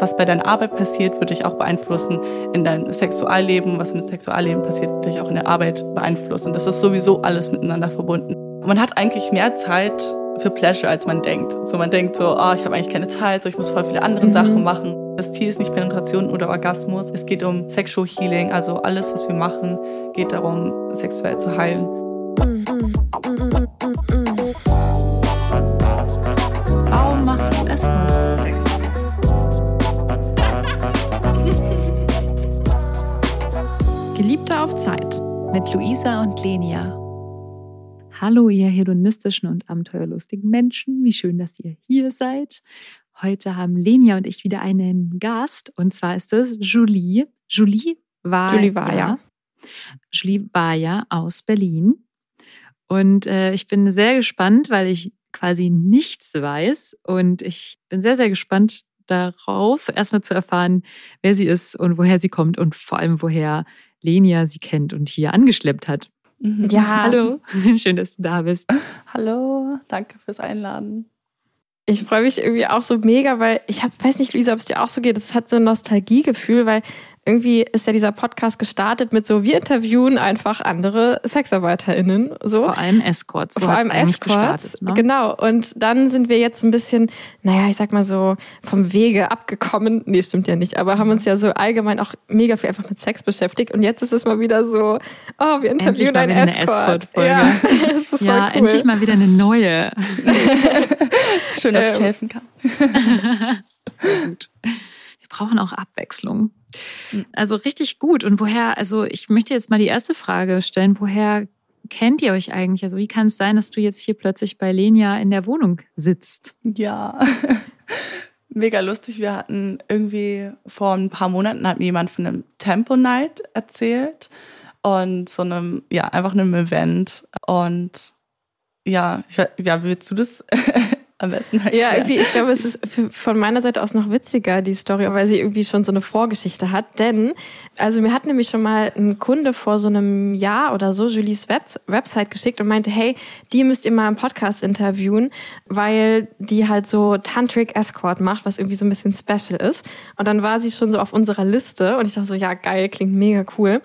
was bei deiner Arbeit passiert, wird dich auch beeinflussen in dein Sexualleben. Was im Sexualleben passiert, wird dich auch in der Arbeit beeinflussen. Das ist sowieso alles miteinander verbunden. Man hat eigentlich mehr Zeit für Pleasure, als man denkt. So man denkt so, oh, ich habe eigentlich keine Zeit, so ich muss voll viele andere mhm. Sachen machen. Das Ziel ist nicht Penetration oder Orgasmus. Es geht um Sexual Healing, also alles, was wir machen, geht darum, sexuell zu heilen. Warum auf Zeit mit Luisa und Lenia. Hallo, ihr hedonistischen und abenteuerlustigen Menschen. Wie schön, dass ihr hier seid. Heute haben Lenia und ich wieder einen Gast und zwar ist es Julie. Julie war, Julie war ja. ja. Julie war ja aus Berlin. Und äh, ich bin sehr gespannt, weil ich quasi nichts weiß. Und ich bin sehr, sehr gespannt darauf, erstmal zu erfahren, wer sie ist und woher sie kommt und vor allem, woher Lenia sie kennt und hier angeschleppt hat. Mhm. Ja. Hallo, schön, dass du da bist. Hallo, danke fürs Einladen. Ich freue mich irgendwie auch so mega, weil ich hab, weiß nicht, Luisa, ob es dir auch so geht. Es hat so ein Nostalgiegefühl, weil irgendwie ist ja dieser Podcast gestartet mit so, wir interviewen einfach andere SexarbeiterInnen. So. Vor allem Escorts. So Vor allem Escorts. Ne? Genau. Und dann sind wir jetzt ein bisschen, naja, ich sag mal so, vom Wege abgekommen. Nee, stimmt ja nicht, aber haben uns ja so allgemein auch mega viel einfach mit Sex beschäftigt. Und jetzt ist es mal wieder so, oh, wir interviewen einen Escort. Escort ja, das ist ja cool. endlich mal wieder eine neue. Schön, dass ich ähm. helfen kann. Sehr gut. Brauchen auch Abwechslung. Hm. Also richtig gut. Und woher, also ich möchte jetzt mal die erste Frage stellen, woher kennt ihr euch eigentlich? Also wie kann es sein, dass du jetzt hier plötzlich bei Lenia in der Wohnung sitzt? Ja, mega lustig. Wir hatten irgendwie vor ein paar Monaten hat mir jemand von einem Tempo Night erzählt und so einem, ja, einfach einem Event. Und ja, ich, ja, willst du das am besten. Halt ja, irgendwie, ich glaube, es ist von meiner Seite aus noch witziger, die Story, weil sie irgendwie schon so eine Vorgeschichte hat. Denn, also mir hat nämlich schon mal ein Kunde vor so einem Jahr oder so Julies Web Website geschickt und meinte, hey, die müsst ihr mal im Podcast interviewen, weil die halt so Tantric Escort macht, was irgendwie so ein bisschen special ist. Und dann war sie schon so auf unserer Liste und ich dachte so, ja, geil, klingt mega cool.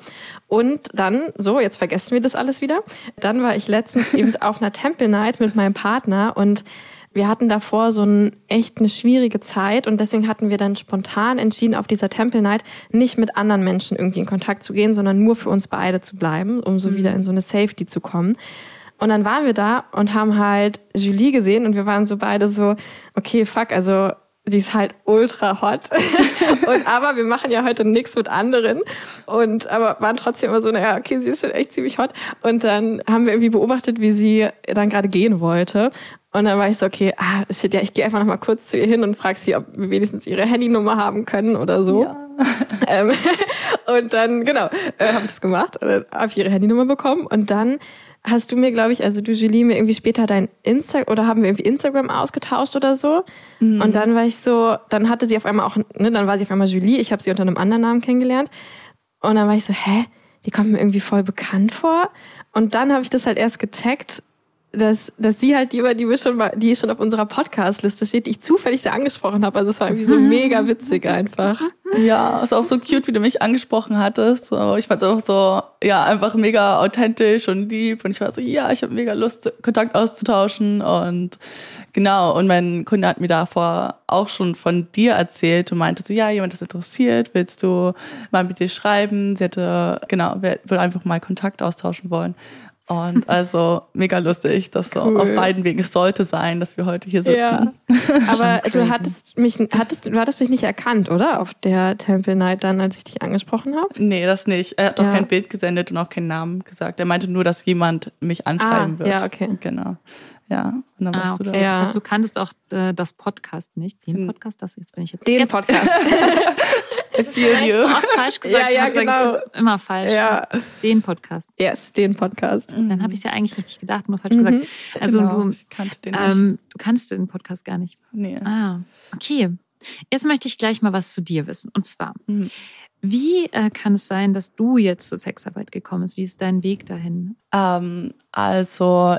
Und dann, so, jetzt vergessen wir das alles wieder. Dann war ich letztens eben auf einer Temple Night mit meinem Partner und wir hatten davor so ein, echt eine schwierige Zeit und deswegen hatten wir dann spontan entschieden, auf dieser Temple Night nicht mit anderen Menschen irgendwie in Kontakt zu gehen, sondern nur für uns beide zu bleiben, um so mhm. wieder in so eine Safety zu kommen. Und dann waren wir da und haben halt Julie gesehen und wir waren so beide so, okay, fuck, also die ist halt ultra hot. und aber wir machen ja heute nichts mit anderen. Und aber waren trotzdem immer so, naja, okay, sie ist schon echt ziemlich hot. Und dann haben wir irgendwie beobachtet, wie sie dann gerade gehen wollte. Und dann war ich so, okay, ah, shit, ja, ich gehe einfach noch mal kurz zu ihr hin und frage sie, ob wir wenigstens ihre Handynummer haben können oder so. Ja. ähm, und dann, genau, äh, habe ich das gemacht, äh, habe ich ihre Handynummer bekommen und dann hast du mir, glaube ich, also du Julie, mir irgendwie später dein Insta oder haben wir irgendwie Instagram ausgetauscht oder so. Mhm. Und dann war ich so, dann hatte sie auf einmal auch, ne, dann war sie auf einmal Julie, ich habe sie unter einem anderen Namen kennengelernt. Und dann war ich so, hä? Die kommt mir irgendwie voll bekannt vor. Und dann habe ich das halt erst gecheckt, dass, dass sie halt die, die wir schon mal, die schon auf unserer Podcast-Liste steht, die ich zufällig da angesprochen habe. Also es war irgendwie so mega witzig einfach. Ja, ist auch so cute, wie du mich angesprochen hattest. Ich fand es auch so, ja, einfach mega authentisch und lieb. Und ich war so, ja, ich habe mega Lust, Kontakt auszutauschen. Und genau, und mein Kunde hat mir davor auch schon von dir erzählt und meinte so, ja, jemand ist interessiert, willst du mal mit dir schreiben? Sie hätte, genau, will einfach mal Kontakt austauschen wollen. Und also mega lustig, dass so cool. auf beiden Wegen es sollte sein, dass wir heute hier sitzen. Ja. Aber du hattest mich, hattest, du hattest mich nicht erkannt, oder? Auf der Temple Night dann, als ich dich angesprochen habe? Nee, das nicht. Er hat ja. auch kein Bild gesendet und auch keinen Namen gesagt. Er meinte nur, dass jemand mich anschreiben ah, wird. Ja, okay. Genau. Ja, und dann ah, warst okay. du das. Ja. Also, du kanntest auch äh, das Podcast nicht. Den hm. Podcast, das jetzt bin ich jetzt. Den Podcast. Feel you. Falsch gesagt. Ja, ja, genau. Gesagt, immer falsch. Ja. Den Podcast. Yes, den Podcast. Dann habe ich es ja eigentlich richtig gedacht, nur falsch mhm. gesagt. Also genau. du, ich kannte den ähm, du kannst den Podcast gar nicht. Nee. Ah, okay. Jetzt möchte ich gleich mal was zu dir wissen. Und zwar, mhm. wie äh, kann es sein, dass du jetzt zur Sexarbeit gekommen bist? Wie ist dein Weg dahin? Ähm, also,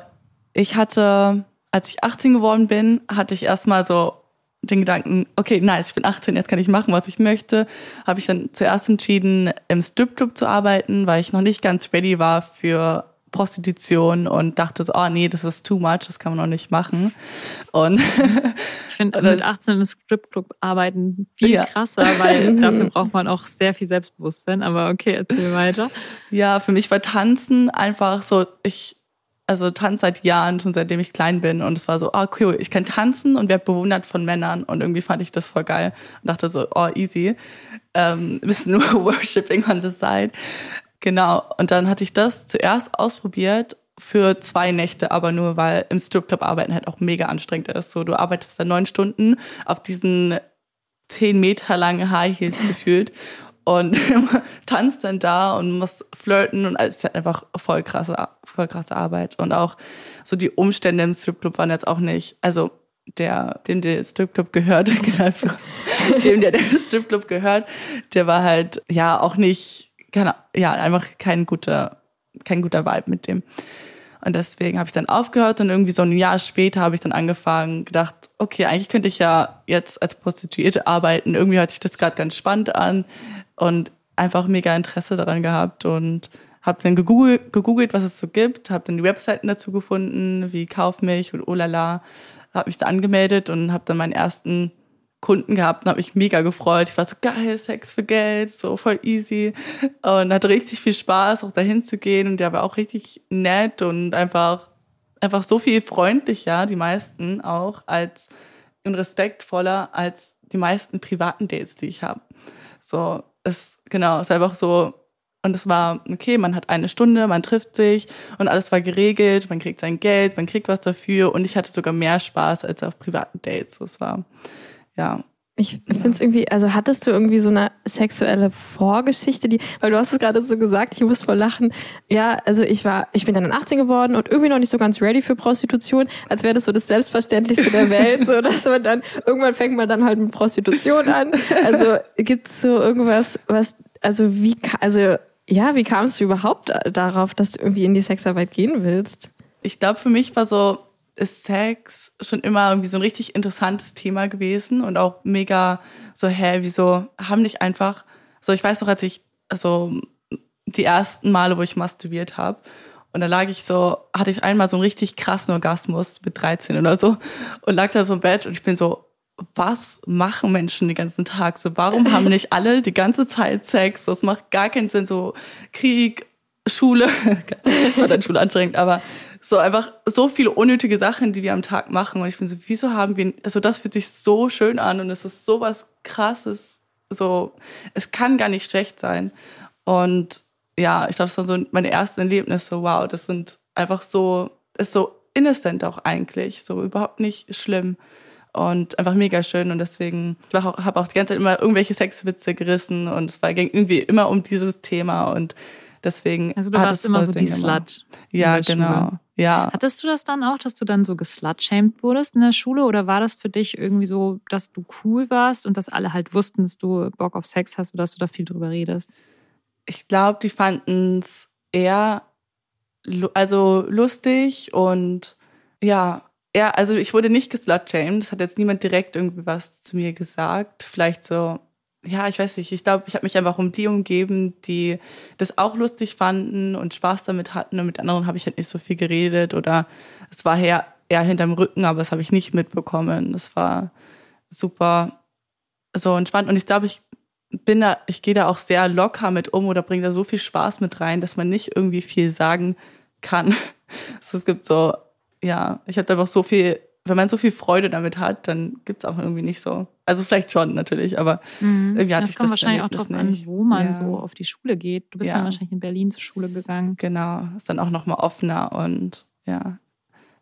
ich hatte, als ich 18 geworden bin, hatte ich erstmal so den Gedanken, okay, nice, ich bin 18, jetzt kann ich machen, was ich möchte, habe ich dann zuerst entschieden, im Stripclub zu arbeiten, weil ich noch nicht ganz ready war für Prostitution und dachte so, oh nee, das ist too much, das kann man noch nicht machen. Und ich finde mit 18 im Stripclub arbeiten viel ja. krasser, weil dafür braucht man auch sehr viel Selbstbewusstsein. Aber okay, erzähl weiter. Ja, für mich war Tanzen einfach so, ich also tanze seit Jahren, schon seitdem ich klein bin. Und es war so, oh cool, ich kann tanzen und werde bewundert von Männern. Und irgendwie fand ich das voll geil und dachte so, oh easy. Ähm, bisschen nur Worshipping on the side. Genau. Und dann hatte ich das zuerst ausprobiert für zwei Nächte, aber nur, weil im Stripclub arbeiten halt auch mega anstrengend ist. So, du arbeitest dann neun Stunden auf diesen zehn Meter langen High Heels gefühlt und tanzt dann da und musst flirten und alles ist halt einfach voll krasse, voll krasse Arbeit. Und auch so die Umstände im Stripclub waren jetzt auch nicht, also der, dem der Stripclub gehört, genau, dem der, der Stripclub gehört, der war halt ja auch nicht keine, ja, einfach kein guter, kein guter Vibe mit dem. Und deswegen habe ich dann aufgehört und irgendwie so ein Jahr später habe ich dann angefangen, gedacht, okay, eigentlich könnte ich ja jetzt als Prostituierte arbeiten. Irgendwie hört sich das gerade ganz spannend an und einfach mega Interesse daran gehabt und habe dann gegoogelt, gegoogelt, was es so gibt, habe dann die Webseiten dazu gefunden, wie Kaufmilch und Olala, habe mich da angemeldet und habe dann meinen ersten Kunden gehabt und habe mich mega gefreut. Ich war so geil, Sex für Geld, so voll easy und hatte richtig viel Spaß, auch dahin zu gehen und der war auch richtig nett und einfach einfach so viel freundlicher, die meisten auch als und respektvoller als die meisten privaten Dates, die ich habe. So, es genau, es ist einfach so und es war okay, man hat eine Stunde, man trifft sich und alles war geregelt, man kriegt sein Geld, man kriegt was dafür und ich hatte sogar mehr Spaß als auf privaten Dates. So, es war ja. Ich finde es irgendwie, also hattest du irgendwie so eine sexuelle Vorgeschichte, die, weil du hast es gerade so gesagt, ich muss voll lachen. Ja, also ich war, ich bin dann 18 geworden und irgendwie noch nicht so ganz ready für Prostitution, als wäre das so das Selbstverständlichste der Welt, so dass man dann, irgendwann fängt man dann halt mit Prostitution an. Also gibt's so irgendwas, was, also wie, also ja, wie kamst du überhaupt darauf, dass du irgendwie in die Sexarbeit gehen willst? Ich glaube, für mich war so, ist Sex schon immer irgendwie so ein richtig interessantes Thema gewesen und auch mega so, hä, wieso haben nicht einfach, so ich weiß noch, als ich, also die ersten Male, wo ich masturbiert habe, und da lag ich so, hatte ich einmal so einen richtig krassen Orgasmus mit 13 oder so und lag da so im Bett und ich bin so, was machen Menschen den ganzen Tag? So, warum haben nicht alle die ganze Zeit Sex? Das macht gar keinen Sinn. So Krieg, Schule, war dann Schule anstrengend, aber so einfach so viele unnötige Sachen, die wir am Tag machen. Und ich bin so, wieso haben wir, also das fühlt sich so schön an und es ist so was krasses. So, es kann gar nicht schlecht sein. Und ja, ich glaube, das war so meine ersten Erlebnisse. So, wow, das sind einfach so, ist so innocent auch eigentlich, so überhaupt nicht schlimm und einfach mega schön und deswegen ich habe auch die ganze Zeit immer irgendwelche Sexwitze gerissen und es war ging irgendwie immer um dieses Thema und deswegen also du warst immer so die Slut ja genau Schule. Ja. Hattest du das dann auch, dass du dann so geslutshamed wurdest in der Schule oder war das für dich irgendwie so, dass du cool warst und dass alle halt wussten, dass du Bock auf Sex hast oder dass du da viel drüber redest? Ich glaube, die fanden es eher also lustig und ja, eher, also ich wurde nicht geslutshamed, das hat jetzt niemand direkt irgendwie was zu mir gesagt, vielleicht so ja, ich weiß nicht, ich glaube, ich habe mich einfach um die umgeben, die das auch lustig fanden und Spaß damit hatten. Und mit anderen habe ich halt nicht so viel geredet oder es war eher, eher hinterm Rücken, aber das habe ich nicht mitbekommen. Das war super so entspannt. Und ich glaube, ich bin da, ich gehe da auch sehr locker mit um oder bringe da so viel Spaß mit rein, dass man nicht irgendwie viel sagen kann. Also es gibt so, ja, ich habe einfach so viel wenn man so viel Freude damit hat, dann gibt's auch irgendwie nicht so. Also vielleicht schon natürlich, aber mhm. irgendwie hatte das ich das wahrscheinlich auch drauf an, wo man ja. so auf die Schule geht. Du bist ja. dann wahrscheinlich in Berlin zur Schule gegangen. Genau, ist dann auch nochmal offener und ja,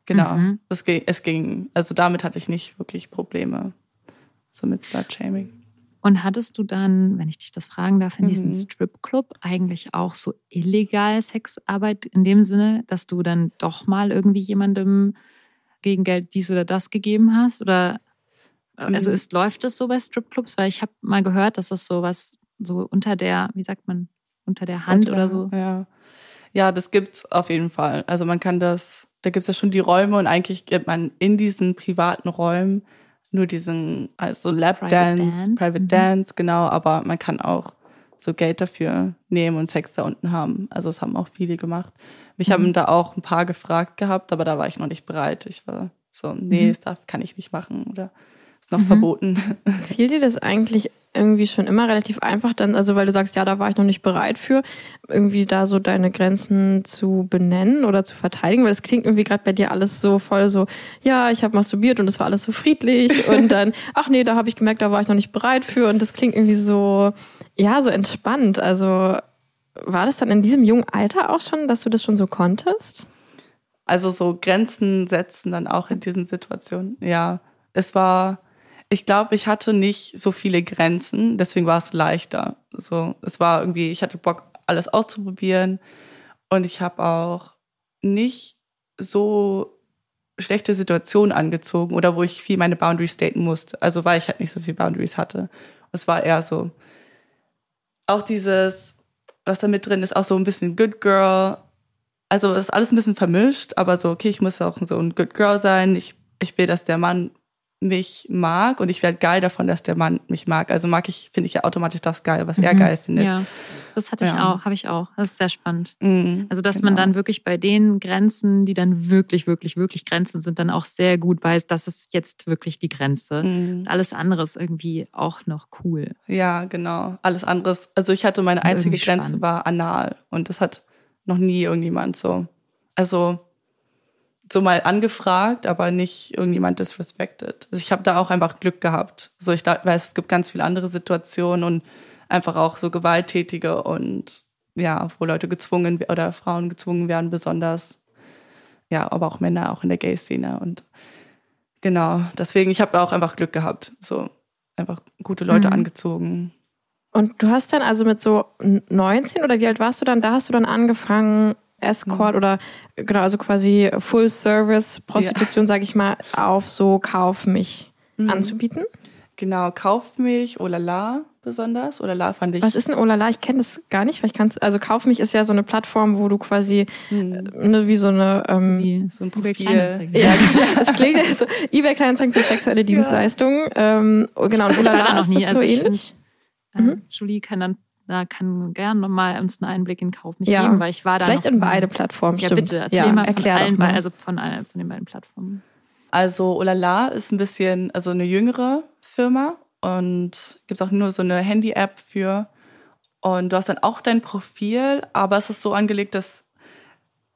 genau. Mhm. Das ging, es ging, also damit hatte ich nicht wirklich Probleme, so mit Slut-Shaming. Und hattest du dann, wenn ich dich das fragen darf, in diesem mhm. Stripclub eigentlich auch so illegal Sexarbeit in dem Sinne, dass du dann doch mal irgendwie jemandem gegen Geld dies oder das gegeben hast? Oder also mhm. ist, läuft das so bei Stripclubs? Weil ich habe mal gehört, dass das so was so unter der, wie sagt man, unter der Hand unter, oder so. Ja. ja, das gibt's auf jeden Fall. Also man kann das, da gibt's ja schon die Räume und eigentlich gibt man in diesen privaten Räumen nur diesen, also Lap Private Private mhm. Dance, genau, aber man kann auch so Geld dafür nehmen und Sex da unten haben. Also das haben auch viele gemacht. Mich mhm. haben da auch ein paar gefragt gehabt, aber da war ich noch nicht bereit. Ich war so, nee, mhm. das kann ich nicht machen oder ist noch mhm. verboten. Fiel dir das eigentlich irgendwie schon immer relativ einfach dann, also weil du sagst, ja, da war ich noch nicht bereit für, irgendwie da so deine Grenzen zu benennen oder zu verteidigen, weil es klingt irgendwie gerade bei dir alles so voll so, ja, ich habe masturbiert und es war alles so friedlich und dann, ach nee, da habe ich gemerkt, da war ich noch nicht bereit für und das klingt irgendwie so, ja, so entspannt. Also war das dann in diesem jungen Alter auch schon, dass du das schon so konntest? Also so Grenzen setzen dann auch in diesen Situationen. Ja, es war, ich glaube, ich hatte nicht so viele Grenzen, deswegen war es leichter. So, es war irgendwie, ich hatte Bock, alles auszuprobieren und ich habe auch nicht so schlechte Situationen angezogen oder wo ich viel meine Boundaries staten musste. Also weil ich halt nicht so viel Boundaries hatte. Es war eher so, auch dieses, was da mit drin ist, auch so ein bisschen Good Girl. Also ist alles ein bisschen vermischt, aber so, okay, ich muss auch so ein Good Girl sein. Ich, ich will, dass der Mann mich mag und ich werde geil davon, dass der Mann mich mag. Also mag ich, finde ich ja automatisch das geil, was mhm. er geil findet. Ja, das hatte ich ja. auch, habe ich auch. Das ist sehr spannend. Mhm, also, dass genau. man dann wirklich bei den Grenzen, die dann wirklich, wirklich, wirklich Grenzen sind, dann auch sehr gut weiß, das ist jetzt wirklich die Grenze. Mhm. alles andere ist irgendwie auch noch cool. Ja, genau. Alles andere also ich hatte meine einzige Grenze war anal und das hat noch nie irgendjemand so. Also so mal angefragt, aber nicht irgendjemand disrespected. Also ich habe da auch einfach Glück gehabt. So ich weiß, es gibt ganz viele andere Situationen und einfach auch so gewalttätige und ja, wo Leute gezwungen oder Frauen gezwungen werden, besonders ja, aber auch Männer auch in der Gay-Szene und genau, deswegen ich habe auch einfach Glück gehabt, so einfach gute Leute mhm. angezogen. Und du hast dann also mit so 19 oder wie alt warst du dann? Da hast du dann angefangen Escort mhm. oder genau, also quasi Full Service Prostitution, ja. sage ich mal, auf so Kauf mich mhm. anzubieten? Genau, Kauf mich, Olala besonders. Olala fand ich. Was ist denn Olala? Ich kenne das gar nicht, weil ich kann also Kauf mich ist ja so eine Plattform, wo du quasi mhm. ne, wie so eine ähm, so, so ein Profil. Ja, das klingt ja so eBay Kleinanzeigen für sexuelle Dienstleistungen. Ja. Ähm, genau, und Olala ist das so also ähnlich. Find, äh, mhm. Julie kann dann da kann gerne nochmal uns einen Einblick in Kauf mich ja. geben, weil ich war da. Vielleicht in beide Plattformen. Ja, stimmt. bitte, erzähl ja, mal von allen, mal. also von, von den beiden Plattformen. Also Olala ist ein bisschen, also eine jüngere Firma und gibt es auch nur so eine Handy-App für. Und du hast dann auch dein Profil, aber es ist so angelegt, dass,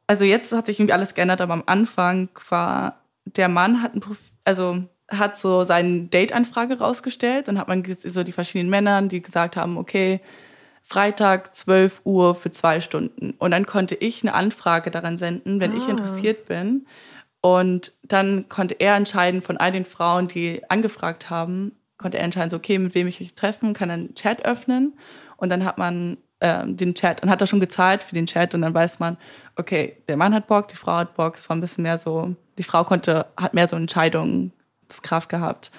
also jetzt hat sich irgendwie alles geändert, aber am Anfang war, der Mann hat ein Profil, also hat so seine Date-Anfrage rausgestellt und hat man so die verschiedenen Männern, die gesagt haben, okay, Freitag 12 Uhr für zwei Stunden. Und dann konnte ich eine Anfrage daran senden, wenn ah. ich interessiert bin. Und dann konnte er entscheiden von all den Frauen, die angefragt haben, konnte er entscheiden, so, okay, mit wem ich mich treffen, kann einen Chat öffnen. Und dann hat man äh, den Chat, dann hat er schon gezahlt für den Chat und dann weiß man, okay, der Mann hat Bock, die Frau hat Bock. Es war ein bisschen mehr so, die Frau konnte, hat mehr so Entscheidungskraft gehabt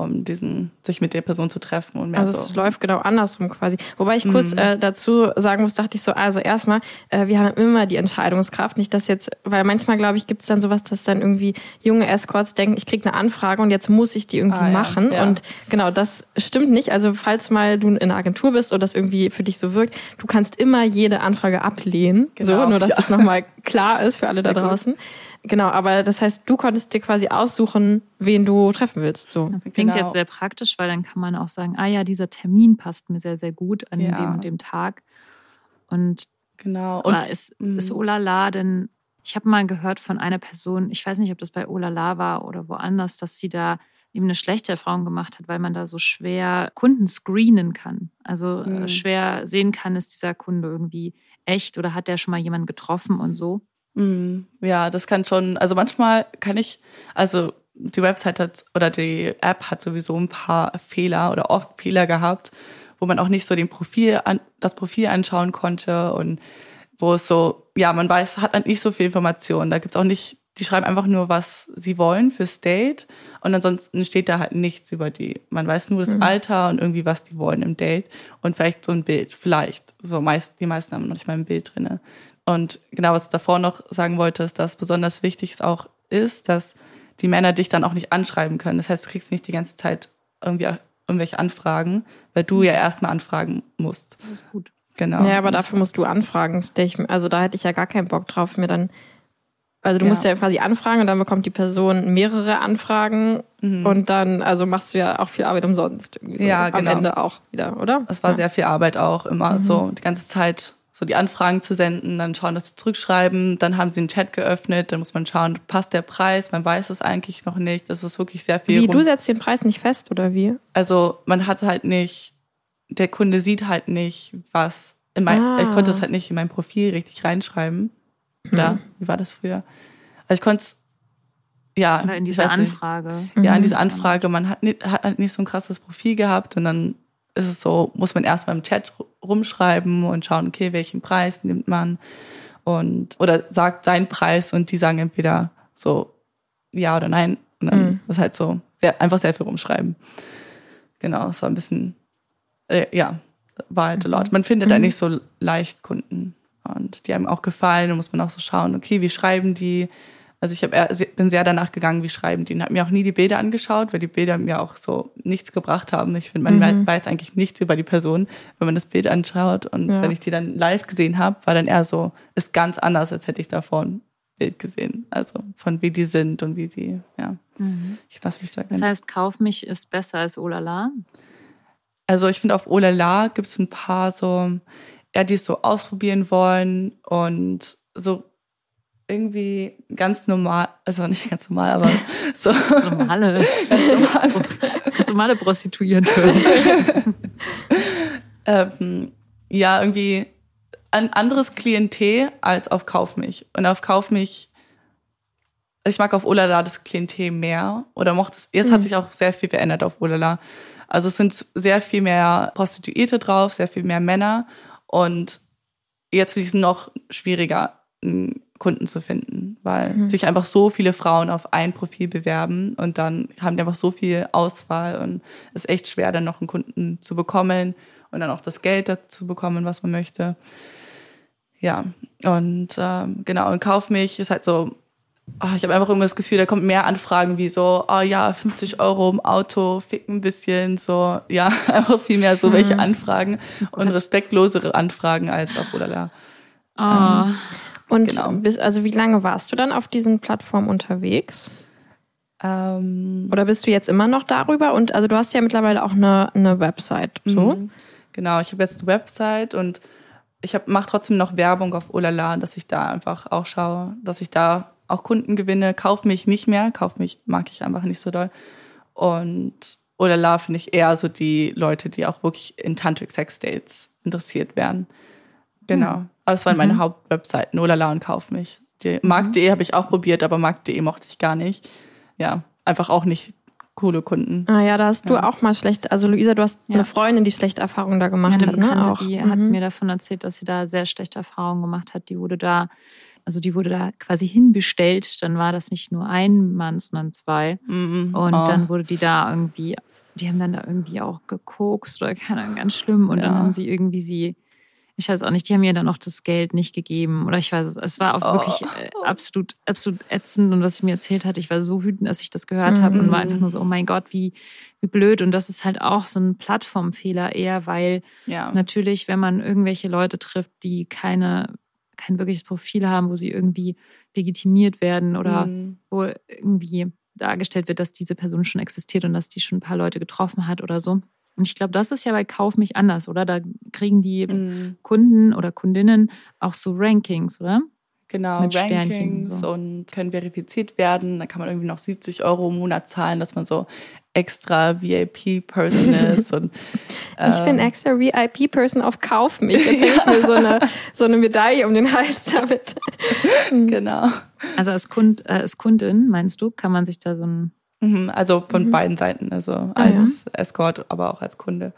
um diesen, sich mit der Person zu treffen und mehr also so. es läuft genau andersrum quasi. Wobei ich kurz mhm. äh, dazu sagen muss, dachte ich so, also erstmal, äh, wir haben immer die Entscheidungskraft, nicht dass jetzt, weil manchmal glaube ich, gibt es dann sowas, dass dann irgendwie junge Escorts denken, ich krieg eine Anfrage und jetzt muss ich die irgendwie ah, machen. Ja. Und genau, das stimmt nicht. Also falls mal du in einer Agentur bist oder das irgendwie für dich so wirkt, du kannst immer jede Anfrage ablehnen. Genau, so, nur dass ja. das nochmal klar ist für alle Sehr da draußen. Gut. Genau, aber das heißt, du konntest dir quasi aussuchen, wen du treffen willst. So. Das klingt genau. jetzt sehr praktisch, weil dann kann man auch sagen, ah ja, dieser Termin passt mir sehr, sehr gut an ja. dem und dem Tag. Und genau. Und ist, ist Olala denn, ich habe mal gehört von einer Person, ich weiß nicht, ob das bei Olala war oder woanders, dass sie da eben eine schlechte Erfahrung gemacht hat, weil man da so schwer Kunden screenen kann. Also mhm. schwer sehen kann, ist dieser Kunde irgendwie echt oder hat der schon mal jemanden getroffen und so. Mm, ja, das kann schon, also manchmal kann ich, also die Website hat oder die App hat sowieso ein paar Fehler oder oft Fehler gehabt, wo man auch nicht so den Profil an, das Profil anschauen konnte und wo es so, ja, man weiß, hat halt nicht so viel Informationen. Da gibt's auch nicht, die schreiben einfach nur, was sie wollen fürs Date und ansonsten steht da halt nichts über die. Man weiß nur das mhm. Alter und irgendwie, was die wollen im Date und vielleicht so ein Bild, vielleicht. So meist, die meisten haben noch nicht mal ein Bild drinne. Und genau, was ich davor noch sagen wollte, ist, dass besonders wichtig es auch ist, dass die Männer dich dann auch nicht anschreiben können. Das heißt, du kriegst nicht die ganze Zeit irgendwie irgendwelche Anfragen, weil du ja erstmal anfragen musst. Das ist gut. Genau. Ja, aber dafür musst du anfragen. Also da hätte ich ja gar keinen Bock drauf, mir dann. Also du ja. musst ja quasi anfragen und dann bekommt die Person mehrere Anfragen mhm. und dann, also machst du ja auch viel Arbeit umsonst irgendwie so ja, genau. am Ende auch wieder, oder? Es war ja. sehr viel Arbeit auch immer mhm. so die ganze Zeit so die Anfragen zu senden, dann schauen, dass sie zurückschreiben, dann haben sie einen Chat geöffnet, dann muss man schauen, passt der Preis, man weiß es eigentlich noch nicht, das ist wirklich sehr viel. Wie, du setzt den Preis nicht fest oder wie? Also man hat halt nicht, der Kunde sieht halt nicht, was in mein, ah. ich konnte es halt nicht in mein Profil richtig reinschreiben. Oder hm. wie war das früher? Also ich konnte es ja, Oder in dieser Anfrage. Nicht. Ja, in dieser mhm. Anfrage. Man hat, nicht, hat halt nicht so ein krasses Profil gehabt und dann ist es so, muss man erstmal im Chat rumschreiben und schauen, okay, welchen Preis nimmt man und oder sagt seinen Preis und die sagen entweder so ja oder nein. Und dann mhm. ist halt so sehr, einfach sehr viel rumschreiben. Genau, es war ein bisschen, äh, ja, war halt mhm. laut. Man findet mhm. nicht so leicht Kunden und die haben auch gefallen. Da muss man auch so schauen, okay, wie schreiben die? Also ich hab, bin sehr danach gegangen, wie schreiben die. Und habe mir auch nie die Bilder angeschaut, weil die Bilder mir auch so nichts gebracht haben. Ich finde, man mhm. weiß eigentlich nichts über die Person, wenn man das Bild anschaut. Und ja. wenn ich die dann live gesehen habe, war dann eher so, ist ganz anders, als hätte ich davon ein Bild gesehen. Also von wie die sind und wie die, ja. Mhm. Ich lasse mich sagen. Das heißt, Kauf mich ist besser als Olala? Also ich finde, auf Olala gibt es ein paar so, ja, die es so ausprobieren wollen und so irgendwie ganz normal, also nicht ganz normal, aber so. Ganz normale. ganz normale. ganz normale Prostituierte. ähm, ja, irgendwie ein anderes Klientel als auf Kauf mich. Und auf Kauf mich, ich mag auf Olala das Klientel mehr oder mochte es, jetzt mhm. hat sich auch sehr viel verändert auf Olala. Also es sind sehr viel mehr Prostituierte drauf, sehr viel mehr Männer und jetzt finde ich es noch schwieriger, Kunden zu finden, weil mhm. sich einfach so viele Frauen auf ein Profil bewerben und dann haben die einfach so viel Auswahl und es ist echt schwer, dann noch einen Kunden zu bekommen und dann auch das Geld dazu bekommen, was man möchte. Ja, und ähm, genau, und Kauf mich ist halt so, oh, ich habe einfach immer das Gefühl, da kommt mehr Anfragen wie so, oh ja, 50 Euro im Auto, fick ein bisschen, so, ja, einfach viel mehr so welche mhm. Anfragen und respektlosere Anfragen als auf Odala. Oh. Ähm, und genau. bis, also wie lange warst du dann auf diesen Plattformen unterwegs? Ähm, Oder bist du jetzt immer noch darüber? Und also du hast ja mittlerweile auch eine, eine Website. So? Mhm. Genau, ich habe jetzt eine Website und ich mache trotzdem noch Werbung auf Olala, dass ich da einfach auch schaue, dass ich da auch Kunden gewinne. Kauf mich nicht mehr, kauf mich mag ich einfach nicht so doll. Und Olala finde ich eher so die Leute, die auch wirklich in Tantric Sex Dates interessiert werden. Genau. Hm. Aber das waren meine mhm. Hauptwebseiten, Olala und Kauf mich. Die mhm. Markt.de habe ich auch probiert, aber Markt.de mochte ich gar nicht. Ja, einfach auch nicht coole Kunden. Ah ja, da hast ja. du auch mal schlecht, also Luisa, du hast ja. eine Freundin, die schlechte Erfahrungen da gemacht ja, hat, ne? Auch. Die mhm. hat mir davon erzählt, dass sie da sehr schlechte Erfahrungen gemacht hat. Die wurde da, also die wurde da quasi hinbestellt. Dann war das nicht nur ein Mann, sondern zwei. Mhm. Und oh. dann wurde die da irgendwie, die haben dann da irgendwie auch gekokst oder keine Ahnung, ganz schlimm. Und dann haben sie irgendwie sie ich weiß auch nicht, die haben mir dann auch das Geld nicht gegeben. Oder ich weiß es, es war auch oh. wirklich äh, absolut, absolut ätzend. Und was sie mir erzählt hat, ich war so wütend, als ich das gehört mhm. habe und war einfach nur so, oh mein Gott, wie, wie blöd. Und das ist halt auch so ein Plattformfehler eher, weil ja. natürlich, wenn man irgendwelche Leute trifft, die keine, kein wirkliches Profil haben, wo sie irgendwie legitimiert werden oder mhm. wo irgendwie dargestellt wird, dass diese Person schon existiert und dass die schon ein paar Leute getroffen hat oder so und ich glaube, das ist ja bei Kauf mich anders, oder? Da kriegen die mhm. Kunden oder Kundinnen auch so Rankings, oder? Genau, Mit Rankings so. und können verifiziert werden. Da kann man irgendwie noch 70 Euro im Monat zahlen, dass man so extra VIP-Person ist. und, äh, ich bin extra VIP-Person auf Kauf mich. Jetzt hänge ich mir so eine, so eine Medaille um den Hals damit. genau. Also als, Kund, äh, als Kundin, meinst du, kann man sich da so ein Mhm, also von mhm. beiden Seiten, also ah, als ja. Escort, aber auch als Kunde.